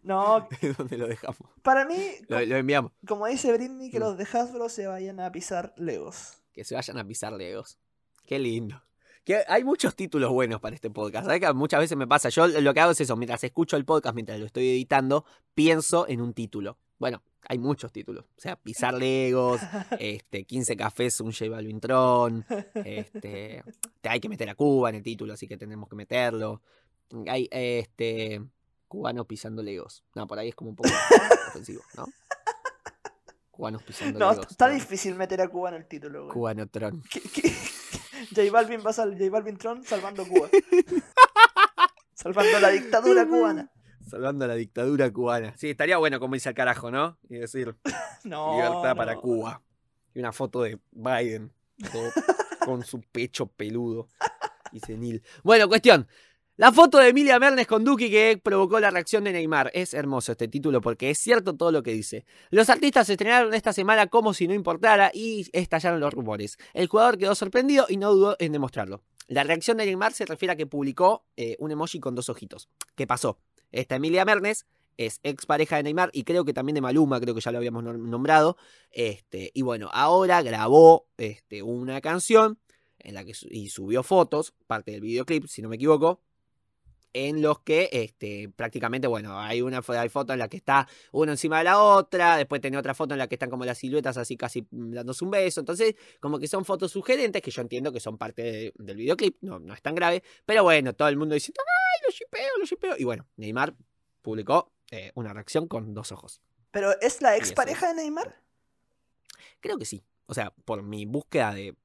No, donde lo dejamos. para mí, Lo, lo enviamos. como dice Britney, que Mm. los de Hasbro se vayan a pisar Legos. Que se vayan a pisar Legos. Qué lindo. Que hay muchos títulos buenos para este podcast. ¿Sabes que muchas veces me pasa? Yo lo que hago es eso, mientras escucho el podcast, mientras lo estoy editando, pienso en un título. Bueno, hay muchos títulos. O sea, pisar Legos, este, 15 cafés, un J Balvin Tron, este, te hay que meter a Cuba en el título, así que tenemos que meterlo. Hay este cubanos pisando Legos. No, por ahí es como un poco ofensivo, ¿no? Cubanos pisando No, está ¿no? difícil meter a Cuba en el título, güey. Cubano Tron. ¿Qué- qué? J Balvin va a sal- J Balvin Tron salvando Cuba. salvando la dictadura cubana. Salvando la dictadura cubana. Sí, estaría bueno como irse al carajo, ¿no? Y decir No. libertad para no. Cuba. Y una foto de Biden, todo con su pecho peludo y senil. Bueno, cuestión. La foto de Emilia Mernes con Duki que provocó la reacción de Neymar. Es hermoso este título porque es cierto todo lo que dice. Los artistas se estrenaron esta semana como si no importara y estallaron los rumores. El jugador quedó sorprendido y no dudó en demostrarlo. La reacción de Neymar se refiere a que publicó eh, un emoji con dos ojitos. ¿Qué pasó? Esta Emilia Mernes es ex pareja de Neymar y creo que también de Maluma, creo que ya lo habíamos nom- nombrado. Este, y bueno, ahora grabó este, una canción en la que y subió fotos, parte del videoclip, si no me equivoco. En los que este, prácticamente, bueno, hay una hay foto en la que está uno encima de la otra, después tiene otra foto en la que están como las siluetas así casi mm, dándose un beso, entonces como que son fotos sugerentes que yo entiendo que son parte de- del videoclip, no, no es tan grave, pero bueno, todo el mundo diciendo, ¡ay, lo shipeo, lo shipeo! Y bueno, Neymar publicó eh, una reacción con dos ojos. Pero ¿es la expareja de Neymar? Creo que sí. O sea, por mi búsqueda de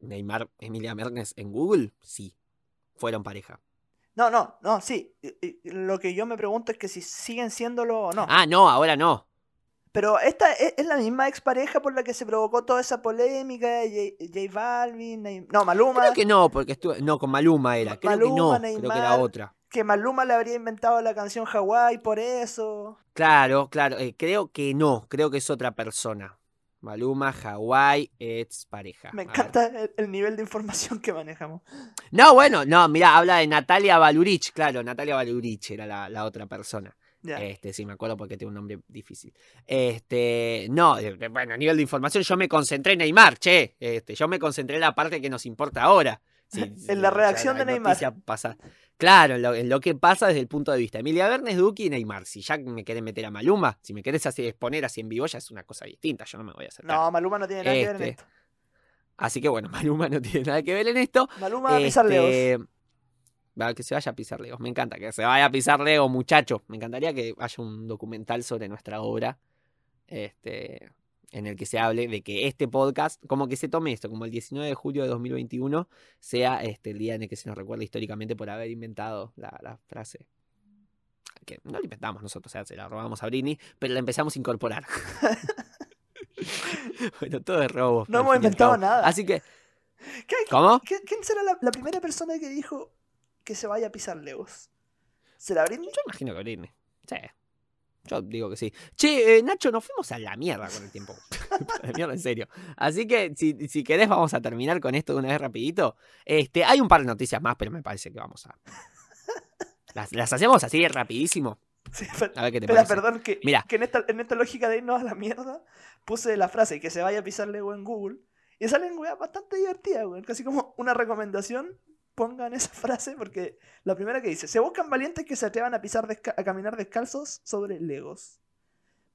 Neymar, Emilia Mernes en Google, sí, fueron pareja. No, no, no, sí. Lo que yo me pregunto es que si siguen siéndolo o no. Ah, no, ahora no. Pero esta es, es la misma expareja por la que se provocó toda esa polémica. J, J Balvin, no, Maluma. Creo que no, porque estuve. No, con Maluma era. Creo que no. Creo que era otra. que Maluma le habría inventado la canción Hawái por eso. Claro, claro. eh, creo que no. Creo que es otra persona. Maluma, Hawái, ex pareja. Me encanta el, el nivel de información que manejamos. No, bueno, no, mira, habla de Natalia Balurich. Claro, Natalia Balurich era la, la otra persona. Este, sí, me acuerdo porque tiene un nombre difícil. Este, no, eh, bueno, a nivel de información yo me concentré en Neymar, che. Este, yo me concentré en la parte que nos importa ahora. Sí, En la ya reacción de la Neymar. pasa- Claro, en lo, lo que pasa desde el punto de vista. Emilia Bernes, Duki y Neymar. Si ya me querés meter a Maluma, si me querés así exponer así en vivo, ya es una cosa distinta. Yo no me voy a acercar. No, Maluma no tiene nada que ver en Este, esto. Así que bueno, Maluma no tiene nada que ver en esto. Maluma va a pisar Leos. Este, va, que se vaya a pisar Legos. Me encanta que se vaya a pisar Lego, muchacho. Me encantaría que haya un documental sobre nuestra obra. Este, en el que se hable de que este podcast, como que se tome esto, como el 19 de julio de 2021, sea este, el día en el que se nos recuerda históricamente por haber inventado la, la frase. Que no la inventamos nosotros, o sea, se la robamos a Britney, pero la empezamos a incorporar. bueno, todo es robo. No hemos inventado nada. Así que, ¿Qué- ¿cómo? qué- ¿Quién será la, la primera persona que dijo que se vaya a pisar Leos? ¿Será Britney? Yo imagino que Britney. Sí. Yo digo que sí. Che, eh, Nacho, nos fuimos a la mierda con el tiempo. A la mierda, en serio. Así que, si, si querés, vamos a terminar con esto de una vez rapidito. Este, hay un par de noticias más, pero me parece que vamos a... Las, las hacemos así rapidísimo. Sí, A ver qué te parece. perdón, que, Mira. que en, esta, en esta lógica de irnos a la mierda, puse la frase que se vaya a pisar Lego en Google. Y salen weas bastante divertidas, weón. Casi como una recomendación. Pongan esa frase porque la primera que dice: Se buscan valientes que se atrevan a, pisar a caminar descalzos sobre Legos.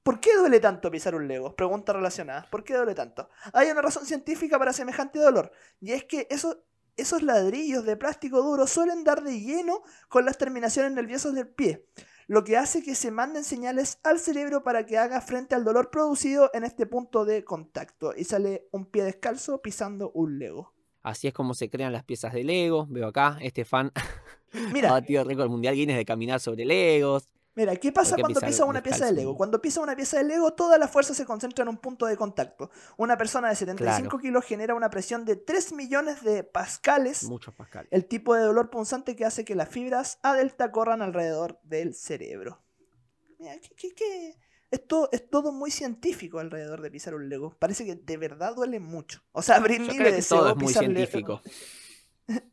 ¿Por qué duele tanto pisar un Lego? Pregunta relacionada. ¿Por qué duele tanto? Hay una razón científica para semejante dolor. Y es que eso- esos ladrillos de plástico duro suelen dar de lleno con las terminaciones nerviosas del pie lo que hace que se manden señales al cerebro para que haga frente al dolor producido en este punto de contacto. Y sale un pie descalzo pisando un Lego. Así es como se crean las piezas de Lego. Veo acá, este fan ha Mira, batido récord mundial Guinness de caminar sobre Legos. mira, ¿qué pasa ¿Por qué cuando pisa una pieza de? Lego? Cuando pisa una pieza de Lego, toda la fuerza se concentra en un punto de contacto. Una persona de 75 Claro. kilos genera una presión de 3 millones de pascales, Muchos Pascal. el tipo de dolor punzante que hace que las fibras A delta corran alrededor del cerebro. Mira, ¿qué, qué, qué? Esto es todo muy científico alrededor de pisar un Lego. Parece que de verdad duele mucho. O sea, Britney le que deseó todo es muy pisar Lego- científico.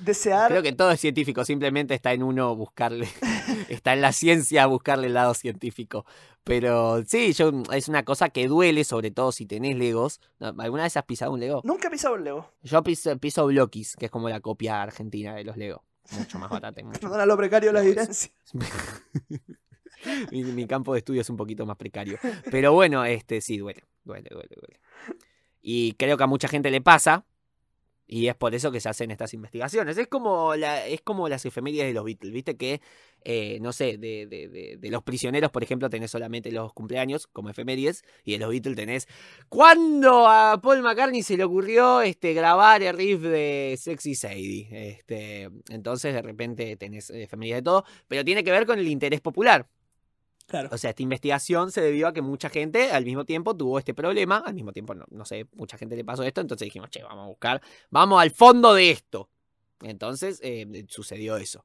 Desear. Creo que todo es científico, simplemente está en uno buscarle, está en la ciencia buscarle el lado científico. Pero sí, yo, es una cosa que duele, sobre todo si tenés Legos. ¿Alguna vez has pisado un Lego? Nunca he pisado un Lego. Yo piso, piso Bloquis, que es como la copia argentina de los Lego. Mucho más barata Perdona lo precario de la evidencia. mi, campo de estudio es un poquito más precario. Pero bueno, este sí, duele, duele, duele, duele. Y creo que a mucha gente le pasa. Y es por eso que se hacen estas investigaciones. Es como, es como las efemérides de los Beatles. Viste que, eh, no sé, de los prisioneros, por ejemplo, tenés solamente los cumpleaños como efemérides. Y de los Beatles tenés. ¿Cuándo a Paul McCartney se le ocurrió este, grabar el riff de Sexy Sadie? Este, entonces, de repente tenés efemérides de todo. Pero tiene que ver con el interés popular. Claro. O sea, esta investigación se debió a que mucha gente al mismo tiempo tuvo este problema, al mismo tiempo, no, no sé, mucha gente le pasó esto, entonces dijimos, che, vamos a buscar, vamos al fondo de esto. Entonces eh, sucedió eso.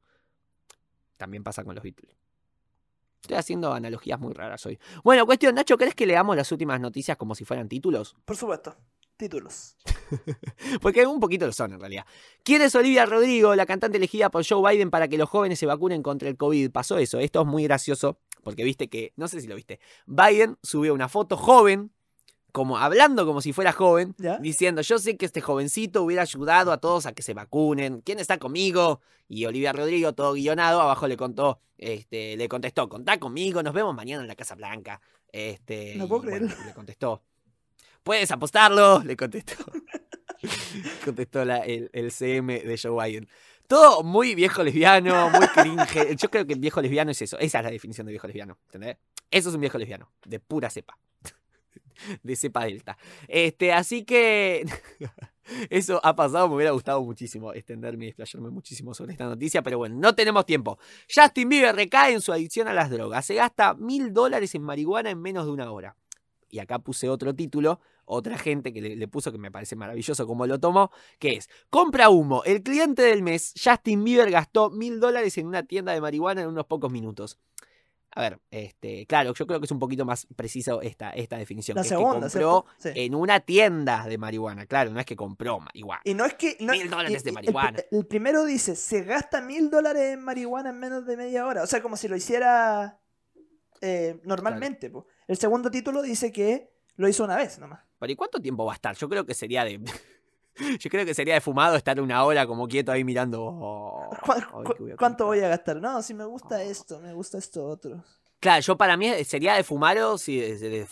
También pasa con los Beatles. Estoy haciendo analogías muy raras hoy. Bueno, cuestión, Nacho, ¿crees que leamos las últimas noticias como si fueran títulos? Por supuesto. Títulos. Porque un poquito lo son en realidad. ¿Quién es Olivia Rodrigo, la cantante elegida por Joe Biden para que los jóvenes se vacunen contra el COVID? Pasó eso. Esto es muy gracioso porque viste que, no sé si lo viste, Biden subió una foto joven como hablando como si fuera joven, ¿Ya? diciendo, yo sé que este jovencito hubiera ayudado a todos a que se vacunen, ¿quién está conmigo? Y Olivia Rodrigo, todo guionado, abajo le contó, este, le contestó, contá conmigo, nos vemos mañana en la Casa Blanca. Este, No puedo bueno, creerlo. le contestó, ¿puedes apostarlo? Le contestó. contestó la- el, CM de Joe Biden. Todo muy viejo lesbiano, muy cringe. Yo creo que el viejo lesbiano es eso. Esa es la definición de viejo lesbiano. ¿Entendés? Eso es un viejo lesbiano. De pura cepa. De cepa delta. Este, así que. Eso ha pasado. Me hubiera gustado muchísimo extenderme y explayarme muchísimo sobre esta noticia. Pero bueno, no tenemos tiempo. Justin Bieber recae en su adicción a las drogas. Se gasta mil dólares en marihuana en menos de una hora. Y acá puse otro título. Otra gente que le, le puso que me parece maravilloso como lo tomó que es, compra humo, el cliente del mes, Justin Bieber gastó mil dólares en una tienda de marihuana en unos pocos minutos. A ver, este, claro, yo creo que es un poquito más preciso esta, esta definición. La que segunda, es que compró. Sí. en una tienda de marihuana, claro, no es que compró marihuana. Y no es que. No, Mil dólares y- de el- marihuana. El, primero dice: se gasta mil dólares en marihuana en menos de media hora. O sea, como si lo hiciera eh, normalmente. po. El segundo título dice que lo hizo una vez nomás. Pero ¿y cuánto tiempo va a estar? Yo creo que sería de... Yo creo que sería de fumado estar una hora como quieto ahí mirando... oh, ¿Cu- a ver cu- qué voy a ¿Cuánto voy a gastar? No, si me Oh. gusta esto, me gusta esto otro. Claro, yo para mí sería de fumaro, si de, de de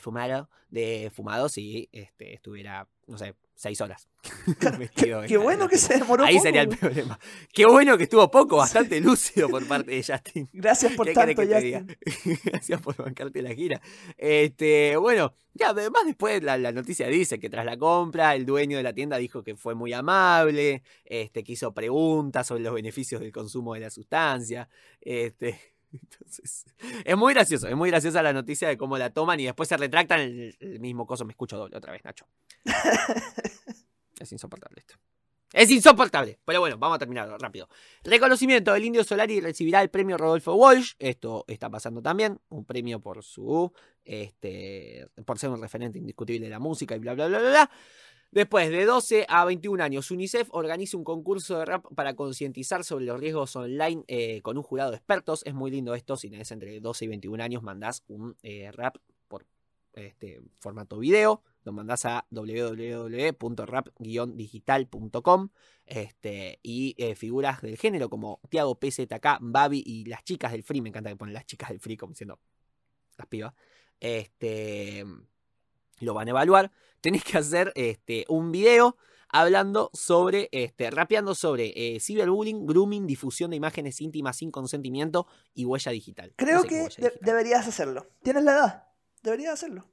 fumaro, de fumado si este, estuviera, no sé, seis horas. Qué bueno que se demoró Ahí poco. sería el problema. Qué bueno que estuvo poco, bastante lúcido por parte de Justin. Gracias por ¿Qué querés tanto? Justin. Gracias por bancarte la gira. Este, bueno, ya además después la, la noticia dice que tras la compra, el dueño de la tienda dijo que fue muy amable, este, que hizo preguntas sobre los beneficios del consumo de la sustancia. Este, entonces, es muy gracioso, es muy graciosa la noticia de cómo la toman y después se retractan el, el mismo coso. Me escucho doble otra vez, Nacho. Es insoportable esto. Es insoportable. Pero bueno, vamos a terminarlo rápido. Reconocimiento del Indio Solari recibirá el premio Rodolfo Walsh. Esto está pasando también. Un premio por su. Este. por ser un referente indiscutible de la música y bla bla bla bla bla. Después, de 12 a 21 años, UNICEF organiza un concurso de rap para concientizar sobre los riesgos online eh, con un jurado de expertos. Es muy lindo esto. Si tenés entre 12 y 21 años, mandás un eh, rap por este formato video. Lo mandás a www.rap-digital.com este, y eh, figuras del género como Tiago PZK, Babi y las chicas del Free. Me encanta que ponen las chicas del Free como diciendo las pibas. Este, lo van a evaluar. Tenés que hacer este, un video hablando sobre, este, rapeando sobre eh, ciberbullying, grooming, difusión de imágenes íntimas sin consentimiento y huella digital. Creo No sé qué que huella de- digital. deberías hacerlo. ¿Tienes la edad? Deberías hacerlo.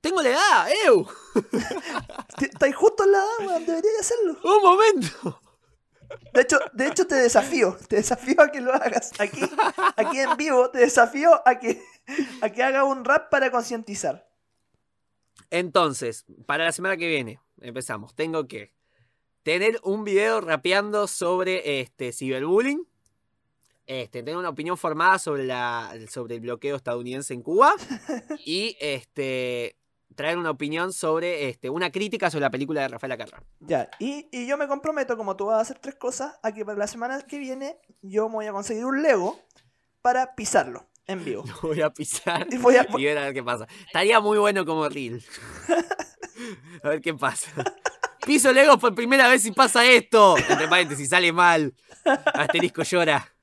Tengo la edad, ¡ew! Estás justo en la edad, weón. Deberías hacerlo. Un momento. De hecho, de hecho, te desafío. Te desafío a que lo hagas. Aquí, aquí en vivo, te desafío a que, a que haga un rap para concientizar. Entonces, para la semana que viene, empezamos. Tengo que tener un video rapeando sobre este ciberbullying. Este, tener una opinión formada sobre, la, sobre el bloqueo estadounidense en Cuba. Y este, traer una opinión sobre este, una crítica sobre la película de Rafael Acarra. Ya, y, y yo me comprometo, como tú vas a hacer tres cosas, a que para la semana que viene yo me voy a conseguir un Lego para pisarlo en vivo. Lo voy a pisar Y voy a, y ver a ver qué pasa. Estaría muy bueno como reel. A ver qué pasa. Piso Legos por primera vez y pasa esto. Entre paréntesis, sale mal. Asterisco llora.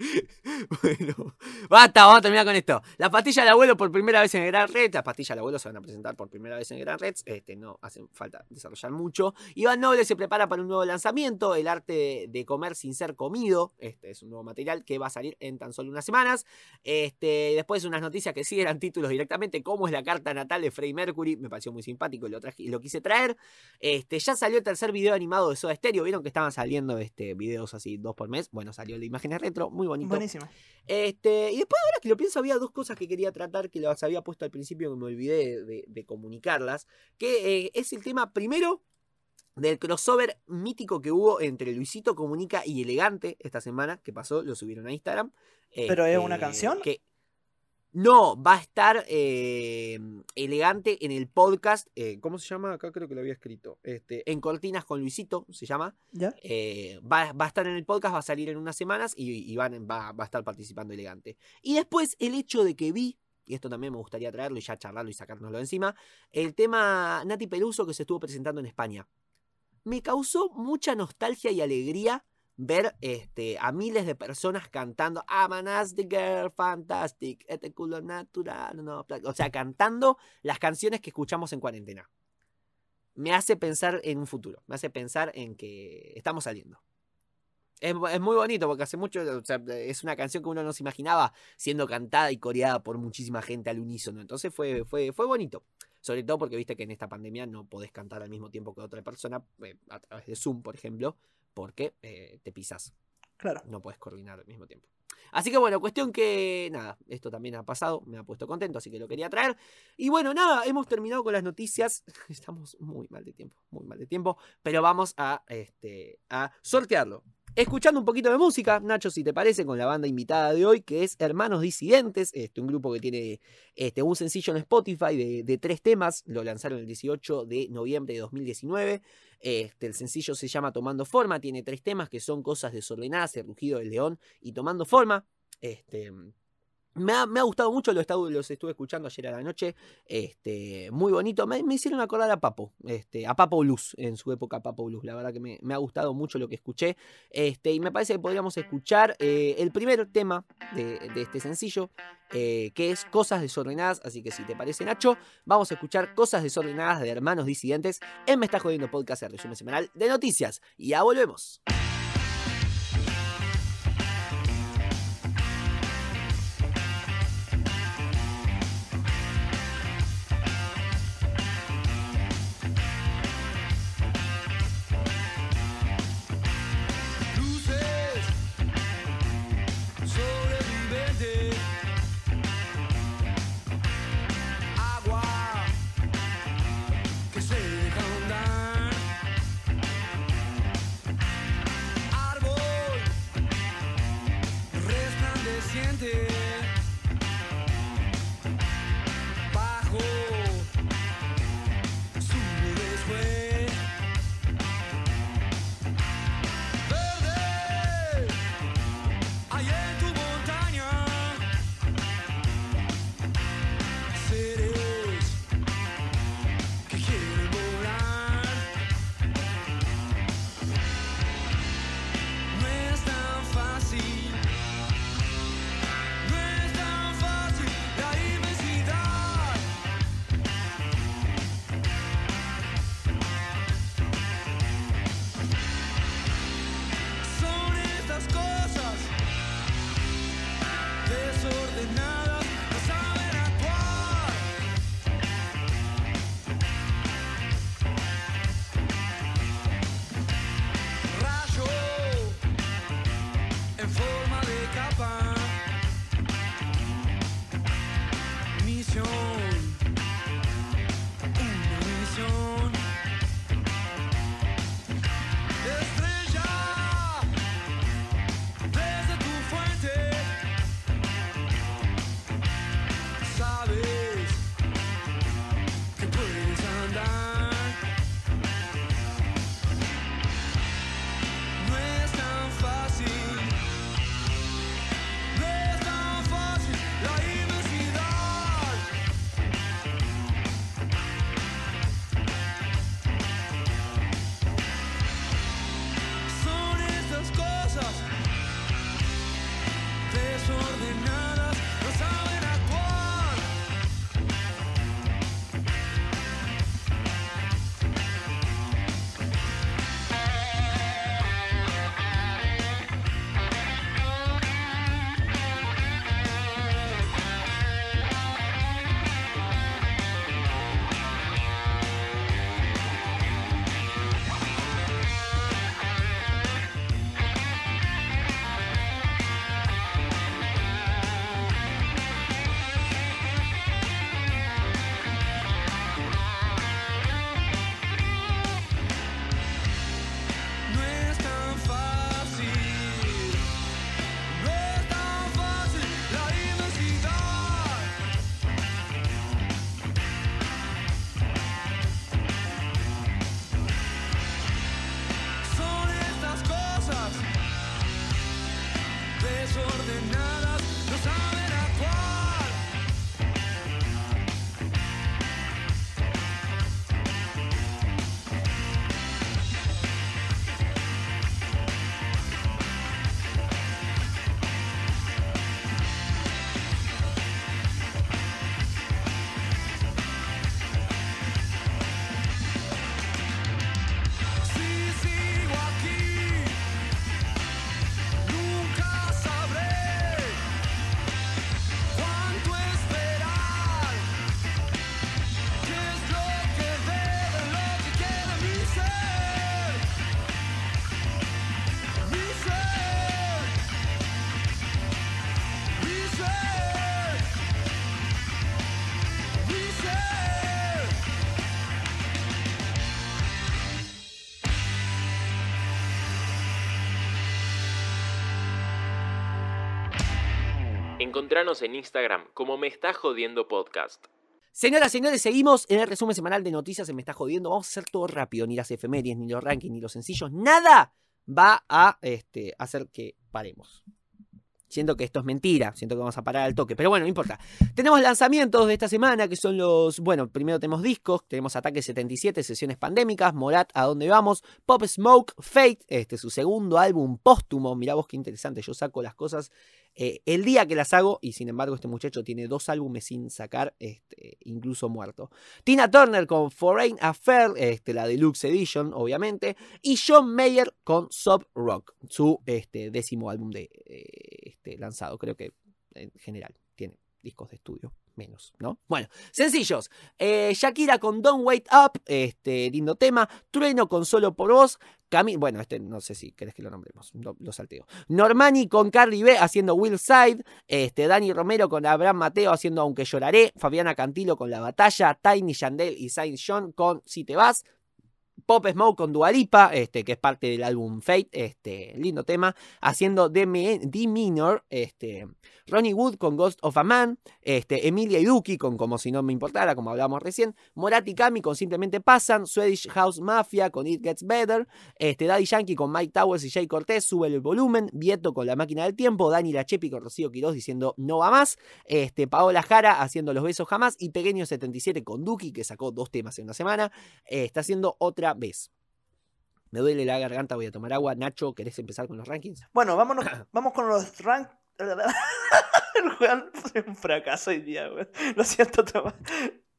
Bueno, basta, vamos a terminar con esto. La pastilla del abuelo por primera vez en el Gran Red. Las pastillas del abuelo se van a presentar por primera vez en el Gran Red. Este, no hace falta desarrollar mucho. Iván Noble se prepara para un nuevo lanzamiento. El arte de comer sin ser comido. Este es un nuevo material que va a salir en tan solo unas semanas. Este, después unas noticias que sí eran títulos directamente, como es la carta natal de Freddie Mercury. Me pareció muy simpático y lo, lo quise traer. Este, ya salió el tercer video animado de Soda Stereo. Vieron que estaban saliendo este, videos así dos por mes. Bueno, salió el de imágenes retro, muy bonito. buenísimo. Este, y después, ahora que lo pienso, había dos cosas que quería tratar que las había puesto al principio que me olvidé de, de comunicarlas. Que eh, es el tema primero del crossover mítico que hubo entre Luisito Comunica y Elegante esta semana, que pasó, lo subieron a Instagram. ¿Pero es Este, una canción? Que, no, va a estar eh, Elegante en el podcast. eh, ¿Cómo se llama? Acá creo que lo había escrito. Este, en Cortinas con Luisito, se llama. ¿Ya? Eh, va, va a estar en el podcast, va a salir en unas semanas y, y van- va, va a estar participando elegante. Y después el hecho de que vi y esto también me gustaría traerlo y ya charlarlo y sacárnoslo encima, el tema Nati Peluso que se estuvo presentando en España. Me causó mucha nostalgia y alegría ver este, a miles de personas cantando I'm a nasty girl, fantastic, este culo natural, no, pla-". o sea, cantando las canciones que escuchamos en cuarentena. Me hace pensar en un futuro, me hace pensar en que estamos saliendo. Es, es muy bonito porque hace mucho, o sea, es una canción que uno no se imaginaba siendo cantada y coreada por muchísima gente al unísono. Entonces fue, fue, fue bonito. Sobre todo porque viste que en esta pandemia no podés cantar al mismo tiempo que otra persona, eh, a través de Zoom, por ejemplo, porque eh, te pisas. Claro. No puedes coordinar al mismo tiempo. Así que bueno, cuestión que nada, esto también ha pasado, me ha puesto contento, así que lo quería traer. Y bueno, nada, hemos terminado con las noticias. Estamos muy mal de tiempo, muy mal de tiempo, pero vamos a, este, a sortearlo. Escuchando un poquito de música, Nacho, si te parece, con la banda invitada de hoy, que es Hermanos Disidentes, este, un grupo que tiene este, un sencillo en Spotify de, tres temas, lo lanzaron el 18 de noviembre de 2019. Este, el sencillo se llama Tomando Forma, tiene tres temas que son Cosas Desordenadas, El Rugido del León y Tomando Forma. Este, me ha, me ha gustado mucho, lo he estado- los estuve escuchando ayer a la noche. Este, muy bonito. Me, me hicieron acordar a Papo, este, a Papo Blues, en su época Papo Blues. La verdad que me, me ha gustado mucho lo que escuché. Este, y me parece que podríamos escuchar eh, el primer tema de, de este sencillo, eh, que es Cosas Desordenadas. Así que si te parece, Nacho, vamos a escuchar Cosas Desordenadas de Hermanos Disidentes en Me Está Jodiendo Podcast, el resumen semanal de noticias. Y ya volvemos. Encontranos en Instagram como Me Está Jodiendo Podcast. Señoras, señores, seguimos en el resumen semanal de noticias. Se me está jodiendo. Vamos a hacer todo rápido. Ni las efemérides, ni los rankings, ni los sencillos. Nada va a este, hacer que paremos. Siento que esto es mentira, siento que vamos a parar al toque, pero bueno, no importa. Tenemos lanzamientos de esta semana que son los, bueno, primero tenemos discos, tenemos Ataque 77, Sesiones Pandémicas, Morat, ¿A dónde vamos? Pop Smoke, Fate, este su segundo álbum póstumo, mirá vos qué interesante, yo saco las cosas eh, el día que las hago y sin embargo este muchacho tiene dos álbumes sin sacar, este, incluso muerto. Tina Turner con Foreign Affair, este, la Deluxe Edition, obviamente, y John Mayer con Sub Rock, su este, décimo álbum de, eh, este, lanzado, creo que en general tiene discos de estudio. Menos, ¿no? Bueno, sencillos. Eh, Shakira con Don't Wait Up, este lindo tema. Trueno con Solo por Vos. Cami bueno, este no sé si querés que lo nombremos, lo, salteo. Normani con Carly B haciendo Will Side. Este, Dani Romero con Abraham Mateo haciendo Aunque Lloraré. Fabiana Cantilo con La Batalla. Tiny Yandel y Saint John con Si Te Vas. Pop Smoke con Dualipa, este, que es parte del álbum Fate, este, lindo tema, haciendo D, D minor, este, Ronnie Wood con Ghost of a Man, este, Emilia Iduki con Como si no me importara, como hablábamos recién, Morati Kami con Simplemente Pasan, Swedish House Mafia con It Gets Better, este, Daddy Yankee con Mike Towers y Jay Cortez, Sube el volumen, Vieto con La Máquina del Tiempo, Dani Lachepi con Rocío Quiroz diciendo No va más, este, Paola Jara haciendo Los Besos Jamás y Pequeño 77 con Duki, que sacó dos temas en una semana, eh, está haciendo otra vez. Me duele la garganta, voy a tomar agua. Nacho, ¿querés empezar con los rankings? Bueno, vámonos, vamos con los rank. El Juan fue un fracaso hoy día, güey. Lo siento, Tomás.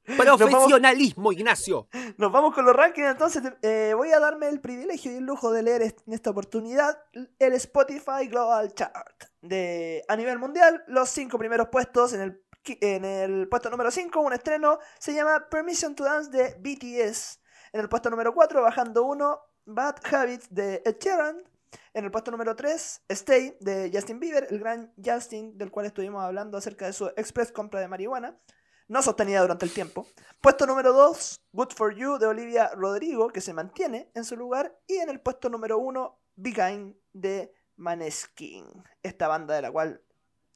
Profesionalismo, Ignacio. Nos vamos con los rankings, entonces eh, voy a darme el privilegio y el lujo de leer en esta oportunidad el Spotify Global Chart. De, a nivel mundial, los cinco primeros puestos en el, en el puesto número 5, un estreno, se llama Permission to Dance de BTS. En el puesto número 4, bajando uno, Bad Habits de Ed Sheeran. En el puesto número 3, Stay de Justin Bieber, el gran Justin del cual estuvimos hablando acerca de su express compra de marihuana, no sostenida durante el tiempo. Puesto número 2, Good For You de Olivia Rodrigo, que se mantiene en su lugar. Y en el puesto número 1, Big Kind de Maneskin, esta banda de la cual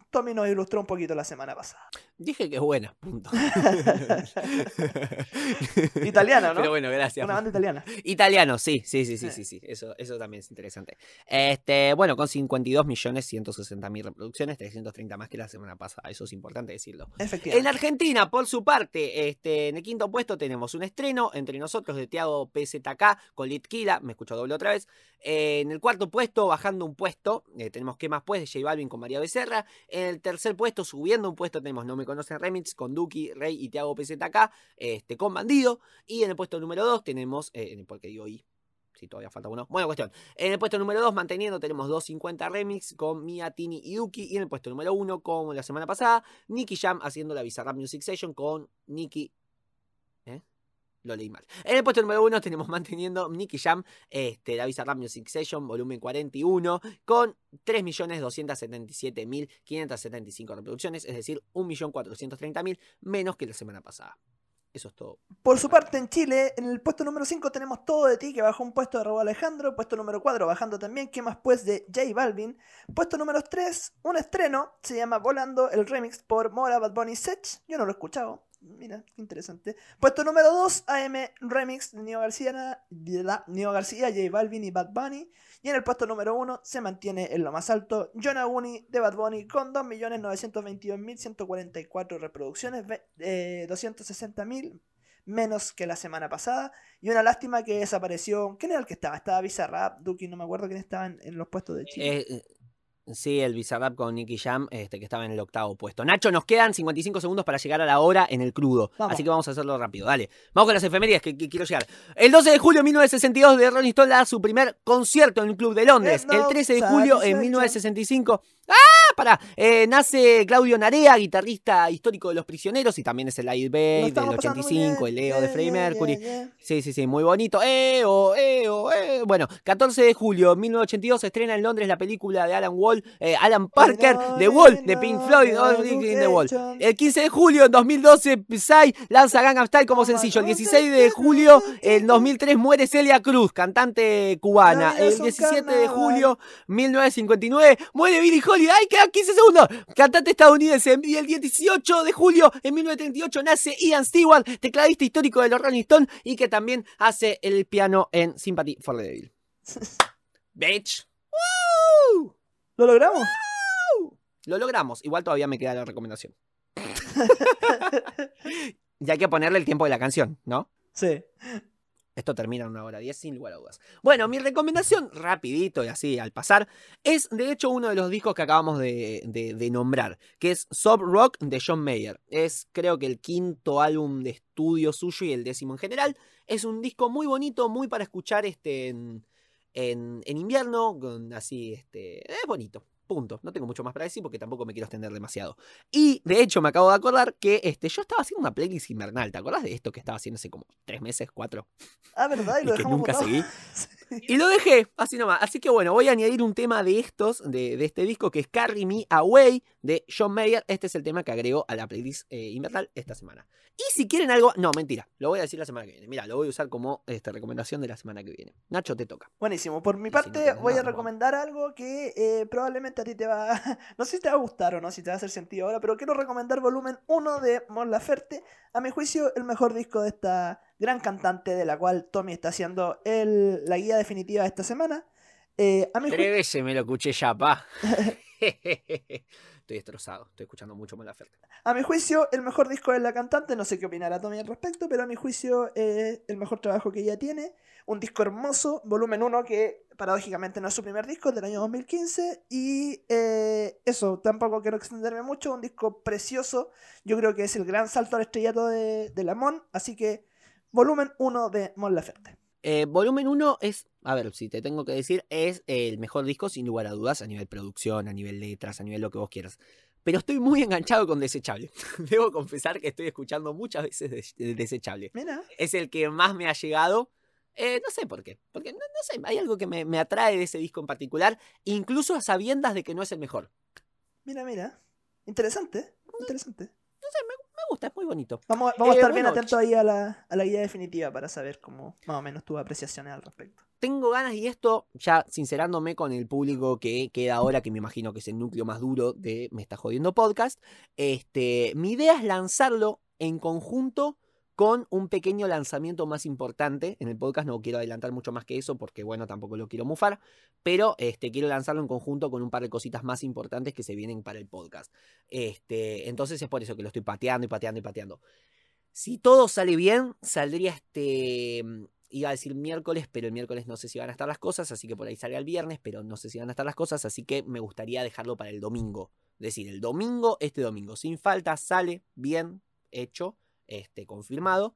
Tommy nos ilustró un poquito la semana pasada. Dije que es buena, punto. Italiana, ¿no? Pero bueno, gracias. Una banda italiana. Italiano, sí, sí, sí, sí, Eh. sí, sí. Eso, eso también es interesante. Este, bueno, con 52 millones 160 mil reproducciones, 330 más que la semana pasada. Eso es importante decirlo. En Efectivamente. Argentina, por su parte, este, en el quinto puesto tenemos un estreno entre nosotros de Tiago PZK con Litkila, me escucho doble otra vez. Eh, en el cuarto puesto, bajando un puesto, eh, tenemos ¿Qué más pues? de J Balvin con María Becerra. En el tercer puesto, subiendo un puesto, tenemos No Me Conocen Remix con Duki, Rey y Tiago PZK este, con Bandido. Y en el puesto número 2 tenemos, eh, porque digo I, si todavía falta uno. Bueno, cuestión. En el puesto número 2, manteniendo, tenemos 250 remix con Mia, Tini y Duki. Y en el puesto número 1, como la semana pasada, Nicky Jam haciendo la Bizarrap Music Session con Nicky. Lo leí mal. En el puesto número 1 tenemos manteniendo Nicky Jam, este, la Bizarrap Music Session, volumen 41, con 3.277.575 reproducciones, es decir, 1.430.000 menos que la semana pasada. Eso es todo. Por su parte, en Chile, en el puesto número 5 tenemos Todo de ti, que bajó un puesto de Raúl Alejandro. Puesto número 4, bajando también, ¿qué más pues? de J Balvin. Puesto número 3, un estreno, se llama Volando, el remix por Mora Bad Bunny Sech. Yo no lo he escuchado. Mira, qué interesante. Puesto número 2, AM Remix de Neo García, la- Neo García, J Balvin y Bad Bunny. Y en el puesto número 1 se mantiene en lo más alto John Aguni de Bad Bunny con 2.922.144 reproducciones, eh, 260.000 menos que la semana pasada. Y una lástima que desapareció. ¿Quién era el que estaba? Estaba Bizarrap, Duki, no me acuerdo quién estaba en, en los puestos de Chile. Eh, eh, sí, el Bizarrap con Nicky Jam, este, que estaba en el octavo puesto. Nacho, nos quedan 55 segundos para llegar a la hora en el crudo. Vamos. Así que vamos a hacerlo rápido. Dale. Vamos con las efemérides que, que quiero llegar. El 12 de julio de 1962 de Rolling Stone da su primer concierto en el Club de Londres. El 13 de julio en 1965. ¡Ah! Pará. Eh, nace Claudio Narea, guitarrista histórico de Los Prisioneros y también es el Lo Babe del estamos pasando muy 85, bien. el Leo Yeah, de Freddie yeah, Mercury. yeah. Sí, sí, sí, muy bonito. ¡Eo, eo, eo! Bueno, 14 de julio de 1982 se estrena en Londres la película de Alan Wall, eh, Alan Parker, The Wall, de Pink Floyd, the Wall. El 15 de julio de 2012, Psy lanza Gangnam Style como sencillo. El 16 de julio, en 2003, muere Celia Cruz, cantante cubana. El un 17 de julio, 1959, muere Billie Holiday. ¡Ay, qué quedan 15 segundos. Cantante estadounidense. El día 18 de julio de 1938 nace Ian Stewart, tecladista histórico de los Rolling Stones y que también hace el piano en Sympathy for the Devil. Bitch. ¡Woo! ¿Lo logramos? Lo logramos. Igual todavía me queda la recomendación. y hay que ponerle el tiempo de la canción, ¿no? Sí. Esto termina en una hora diez, sin lugar a dudas. Bueno, mi recomendación, rapidito y así al pasar, es de hecho uno de los discos que acabamos de, nombrar, que es Sob Rock de John Mayer. Es creo que el quinto álbum de estudio suyo y el décimo en general. Es un disco muy bonito, muy para escuchar este, en, en, en invierno, así, este, es bonito. Punto. No tengo mucho más para decir porque tampoco me quiero extender demasiado. Y de hecho me acabo de acordar que este, yo estaba haciendo una playlist invernal. ¿Te acordás de esto que estaba haciendo hace como tres meses, cuatro? Ah, ¿verdad? Y Y lo que dejamos nunca botado. seguí. Sí. Y lo dejé, así nomás. Así que bueno, voy a añadir un tema de estos, de, de este disco, que es Carry Me Away, de John Mayer. Este es el tema que agrego a la playlist eh, esta semana. Y si quieren algo, no, mentira, lo voy a decir la semana que viene. Mira, lo voy a usar como este, recomendación de la semana que viene. Nacho, te toca. Buenísimo. Por mi Y si no parte, voy a recomendar algo que eh, probablemente a ti te va. no sé si te va a gustar o no, si te va a hacer sentido ahora, pero quiero recomendar volumen 1 de Mon Laferte. A mi juicio, el mejor disco de esta gran cantante de la cual Tommy está haciendo el- la guía definitiva de esta semana. Eh, a mi ju- Tres veces me lo escuché ya, pa. estoy destrozado, estoy escuchando mucho más la oferta. A mi juicio, el mejor disco de la cantante, no sé qué opinará Tommy al respecto, pero a mi juicio es el mejor trabajo que ella tiene. Un disco hermoso, volumen 1, que paradójicamente no es su primer disco, del año 2015. Y eh, eso, tampoco quiero extenderme mucho, un disco precioso. Yo creo que es el gran salto al estrellato de, de la Mon, así que volumen 1 de Mon Laferte. Eh, volumen 1 es, a ver, si te tengo que decir, es el mejor disco sin lugar a dudas a nivel producción, a nivel letras, a nivel lo que vos quieras. Pero estoy muy enganchado con Desechable. Debo confesar que estoy escuchando muchas veces de Desechable. Mira, Es el que más me ha llegado. Eh, no sé por qué. Porque no, no sé, hay algo que me, me atrae de ese disco en particular, incluso a sabiendas de que no es el mejor. mira, mira. Interesante, interesante. Me gusta, es muy bonito. Vamos, vamos a Eh, estar bien bueno, atentos ahí a la, a la guía definitiva para saber cómo más o menos tus apreciaciones al respecto. tengo ganas y esto ya sincerándome con el público que queda ahora, que me imagino que es el núcleo más duro de Me está jodiendo podcast, este, mi idea es lanzarlo en conjunto con un pequeño lanzamiento más importante en el podcast. No quiero adelantar mucho más que eso porque, bueno, tampoco lo quiero mufar, pero este, quiero lanzarlo en conjunto con un par de cositas más importantes que se vienen para el podcast. Este, entonces es por eso que lo estoy pateando y pateando y pateando. Si todo sale bien, saldría este. mm, Iba a decir miércoles, pero el miércoles no sé si van a estar las cosas, así que por ahí salga el viernes, pero no sé si van a estar las cosas, así que me gustaría dejarlo para el domingo. Es decir, el domingo, este domingo, sin falta, sale bien hecho, este, confirmado.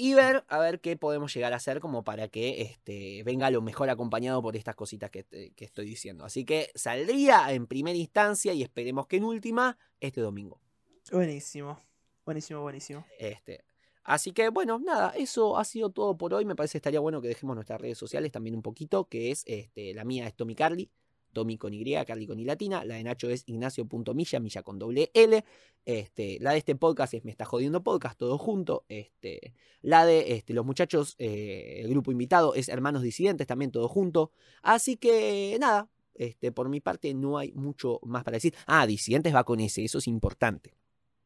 Y ver a ver qué podemos llegar a hacer como para que este, venga lo mejor acompañado por estas cositas que, que estoy diciendo. Así que saldría en primera instancia y esperemos que en última este domingo. Buenísimo, buenísimo, buenísimo. Este, así que bueno, nada, eso ha sido todo por hoy. Me parece que estaría bueno que dejemos nuestras redes sociales también un poquito, que es este, la mía es Tommy Carly, Tommy con Y, Carly con Y latina, la de Nacho es Ignacio.milla, milla con doble L. Este, la de este podcast es Me está jodiendo podcast, todo junto. Este, la de este, los muchachos, eh, el grupo invitado es Hermanos Disidentes, también todo junto. Así que nada, este, por mi parte no hay mucho más para decir. Ah, Disidentes va con ese, eso es importante.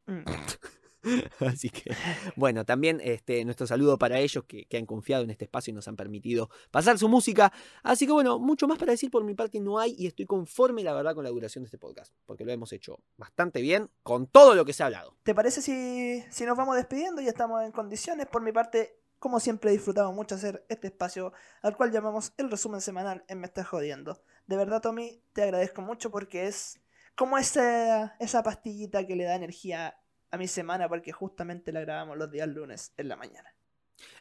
Mm. Así que, bueno, también este, nuestro saludo para ellos que, han confiado en este espacio y nos han permitido pasar su música. Así que, bueno, mucho más para decir por mi parte no hay y estoy conforme, la verdad, con la duración de este podcast, porque lo hemos hecho bastante bien con todo lo que se ha hablado. ¿Te parece si, si nos vamos despidiendo? Ya estamos en condiciones. Por mi parte, como siempre, he disfrutado mucho hacer este espacio al cual llamamos el resumen semanal en Me Estás Jodiendo. De verdad, Tommy, te agradezco mucho porque es como esa, esa pastillita que le da energía a mi semana porque justamente la grabamos los días lunes en la mañana.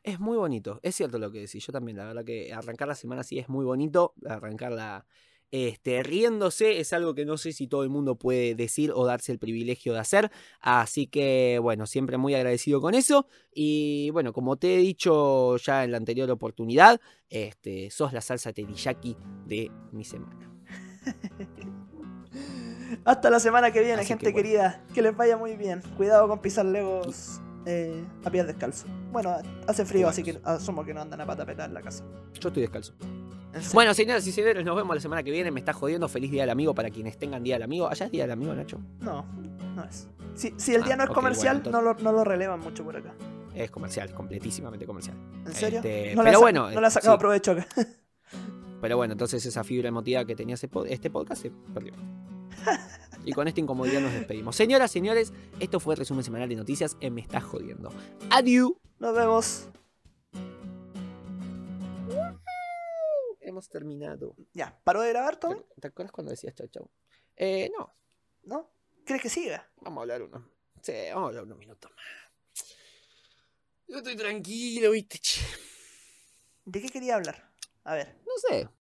Es muy bonito, es cierto lo que decís. Yo también, la verdad que arrancar la semana así es muy bonito. Arrancarla este, riéndose es algo que no sé si todo el mundo puede decir o darse el privilegio de hacer. Así que, bueno, siempre muy agradecido con eso. Y bueno, como te he dicho ya en la anterior oportunidad, este, sos la salsa teriyaki de mi semana. Hasta la semana que viene, Así gente que bueno. querida. Que les vaya muy bien. Cuidado con pisar legos eh, a pies descalzos. Bueno, hace frío, así que asumo que no andan a pata pelada en la casa. Yo estoy descalzo. Bueno, señoras y señores, nos vemos la semana que viene. Me está jodiendo. Feliz Día del Amigo para quienes tengan Día del Amigo. ¿Allá es Día del Amigo, Nacho? No, no es. Si, si el día Ah, no es comercial, bueno, entonces- no, lo, no lo relevan mucho por acá. Es comercial, completísimamente comercial. ¿En serio? Este, no pero bueno, no le ha sacado sí. provecho acá. Pero bueno, entonces esa fibra emotiva que tenía ese pod- este podcast se perdió. Y con esta incomodidad nos despedimos. Señoras, señores, esto fue el resumen semanal de noticias en Me Está Jodiendo. Adiós. Nos vemos. Hemos terminado. Ya, ¿paró de grabar, Tommy? ¿Te, te acuerdas cuando decías chau chau? Eh, no, ¿No? ¿Crees que siga? vamos a hablar uno. Sí, vamos a hablar unos minutos más. Yo estoy tranquilo, viste. ¿De qué quería hablar? A ver. No sé,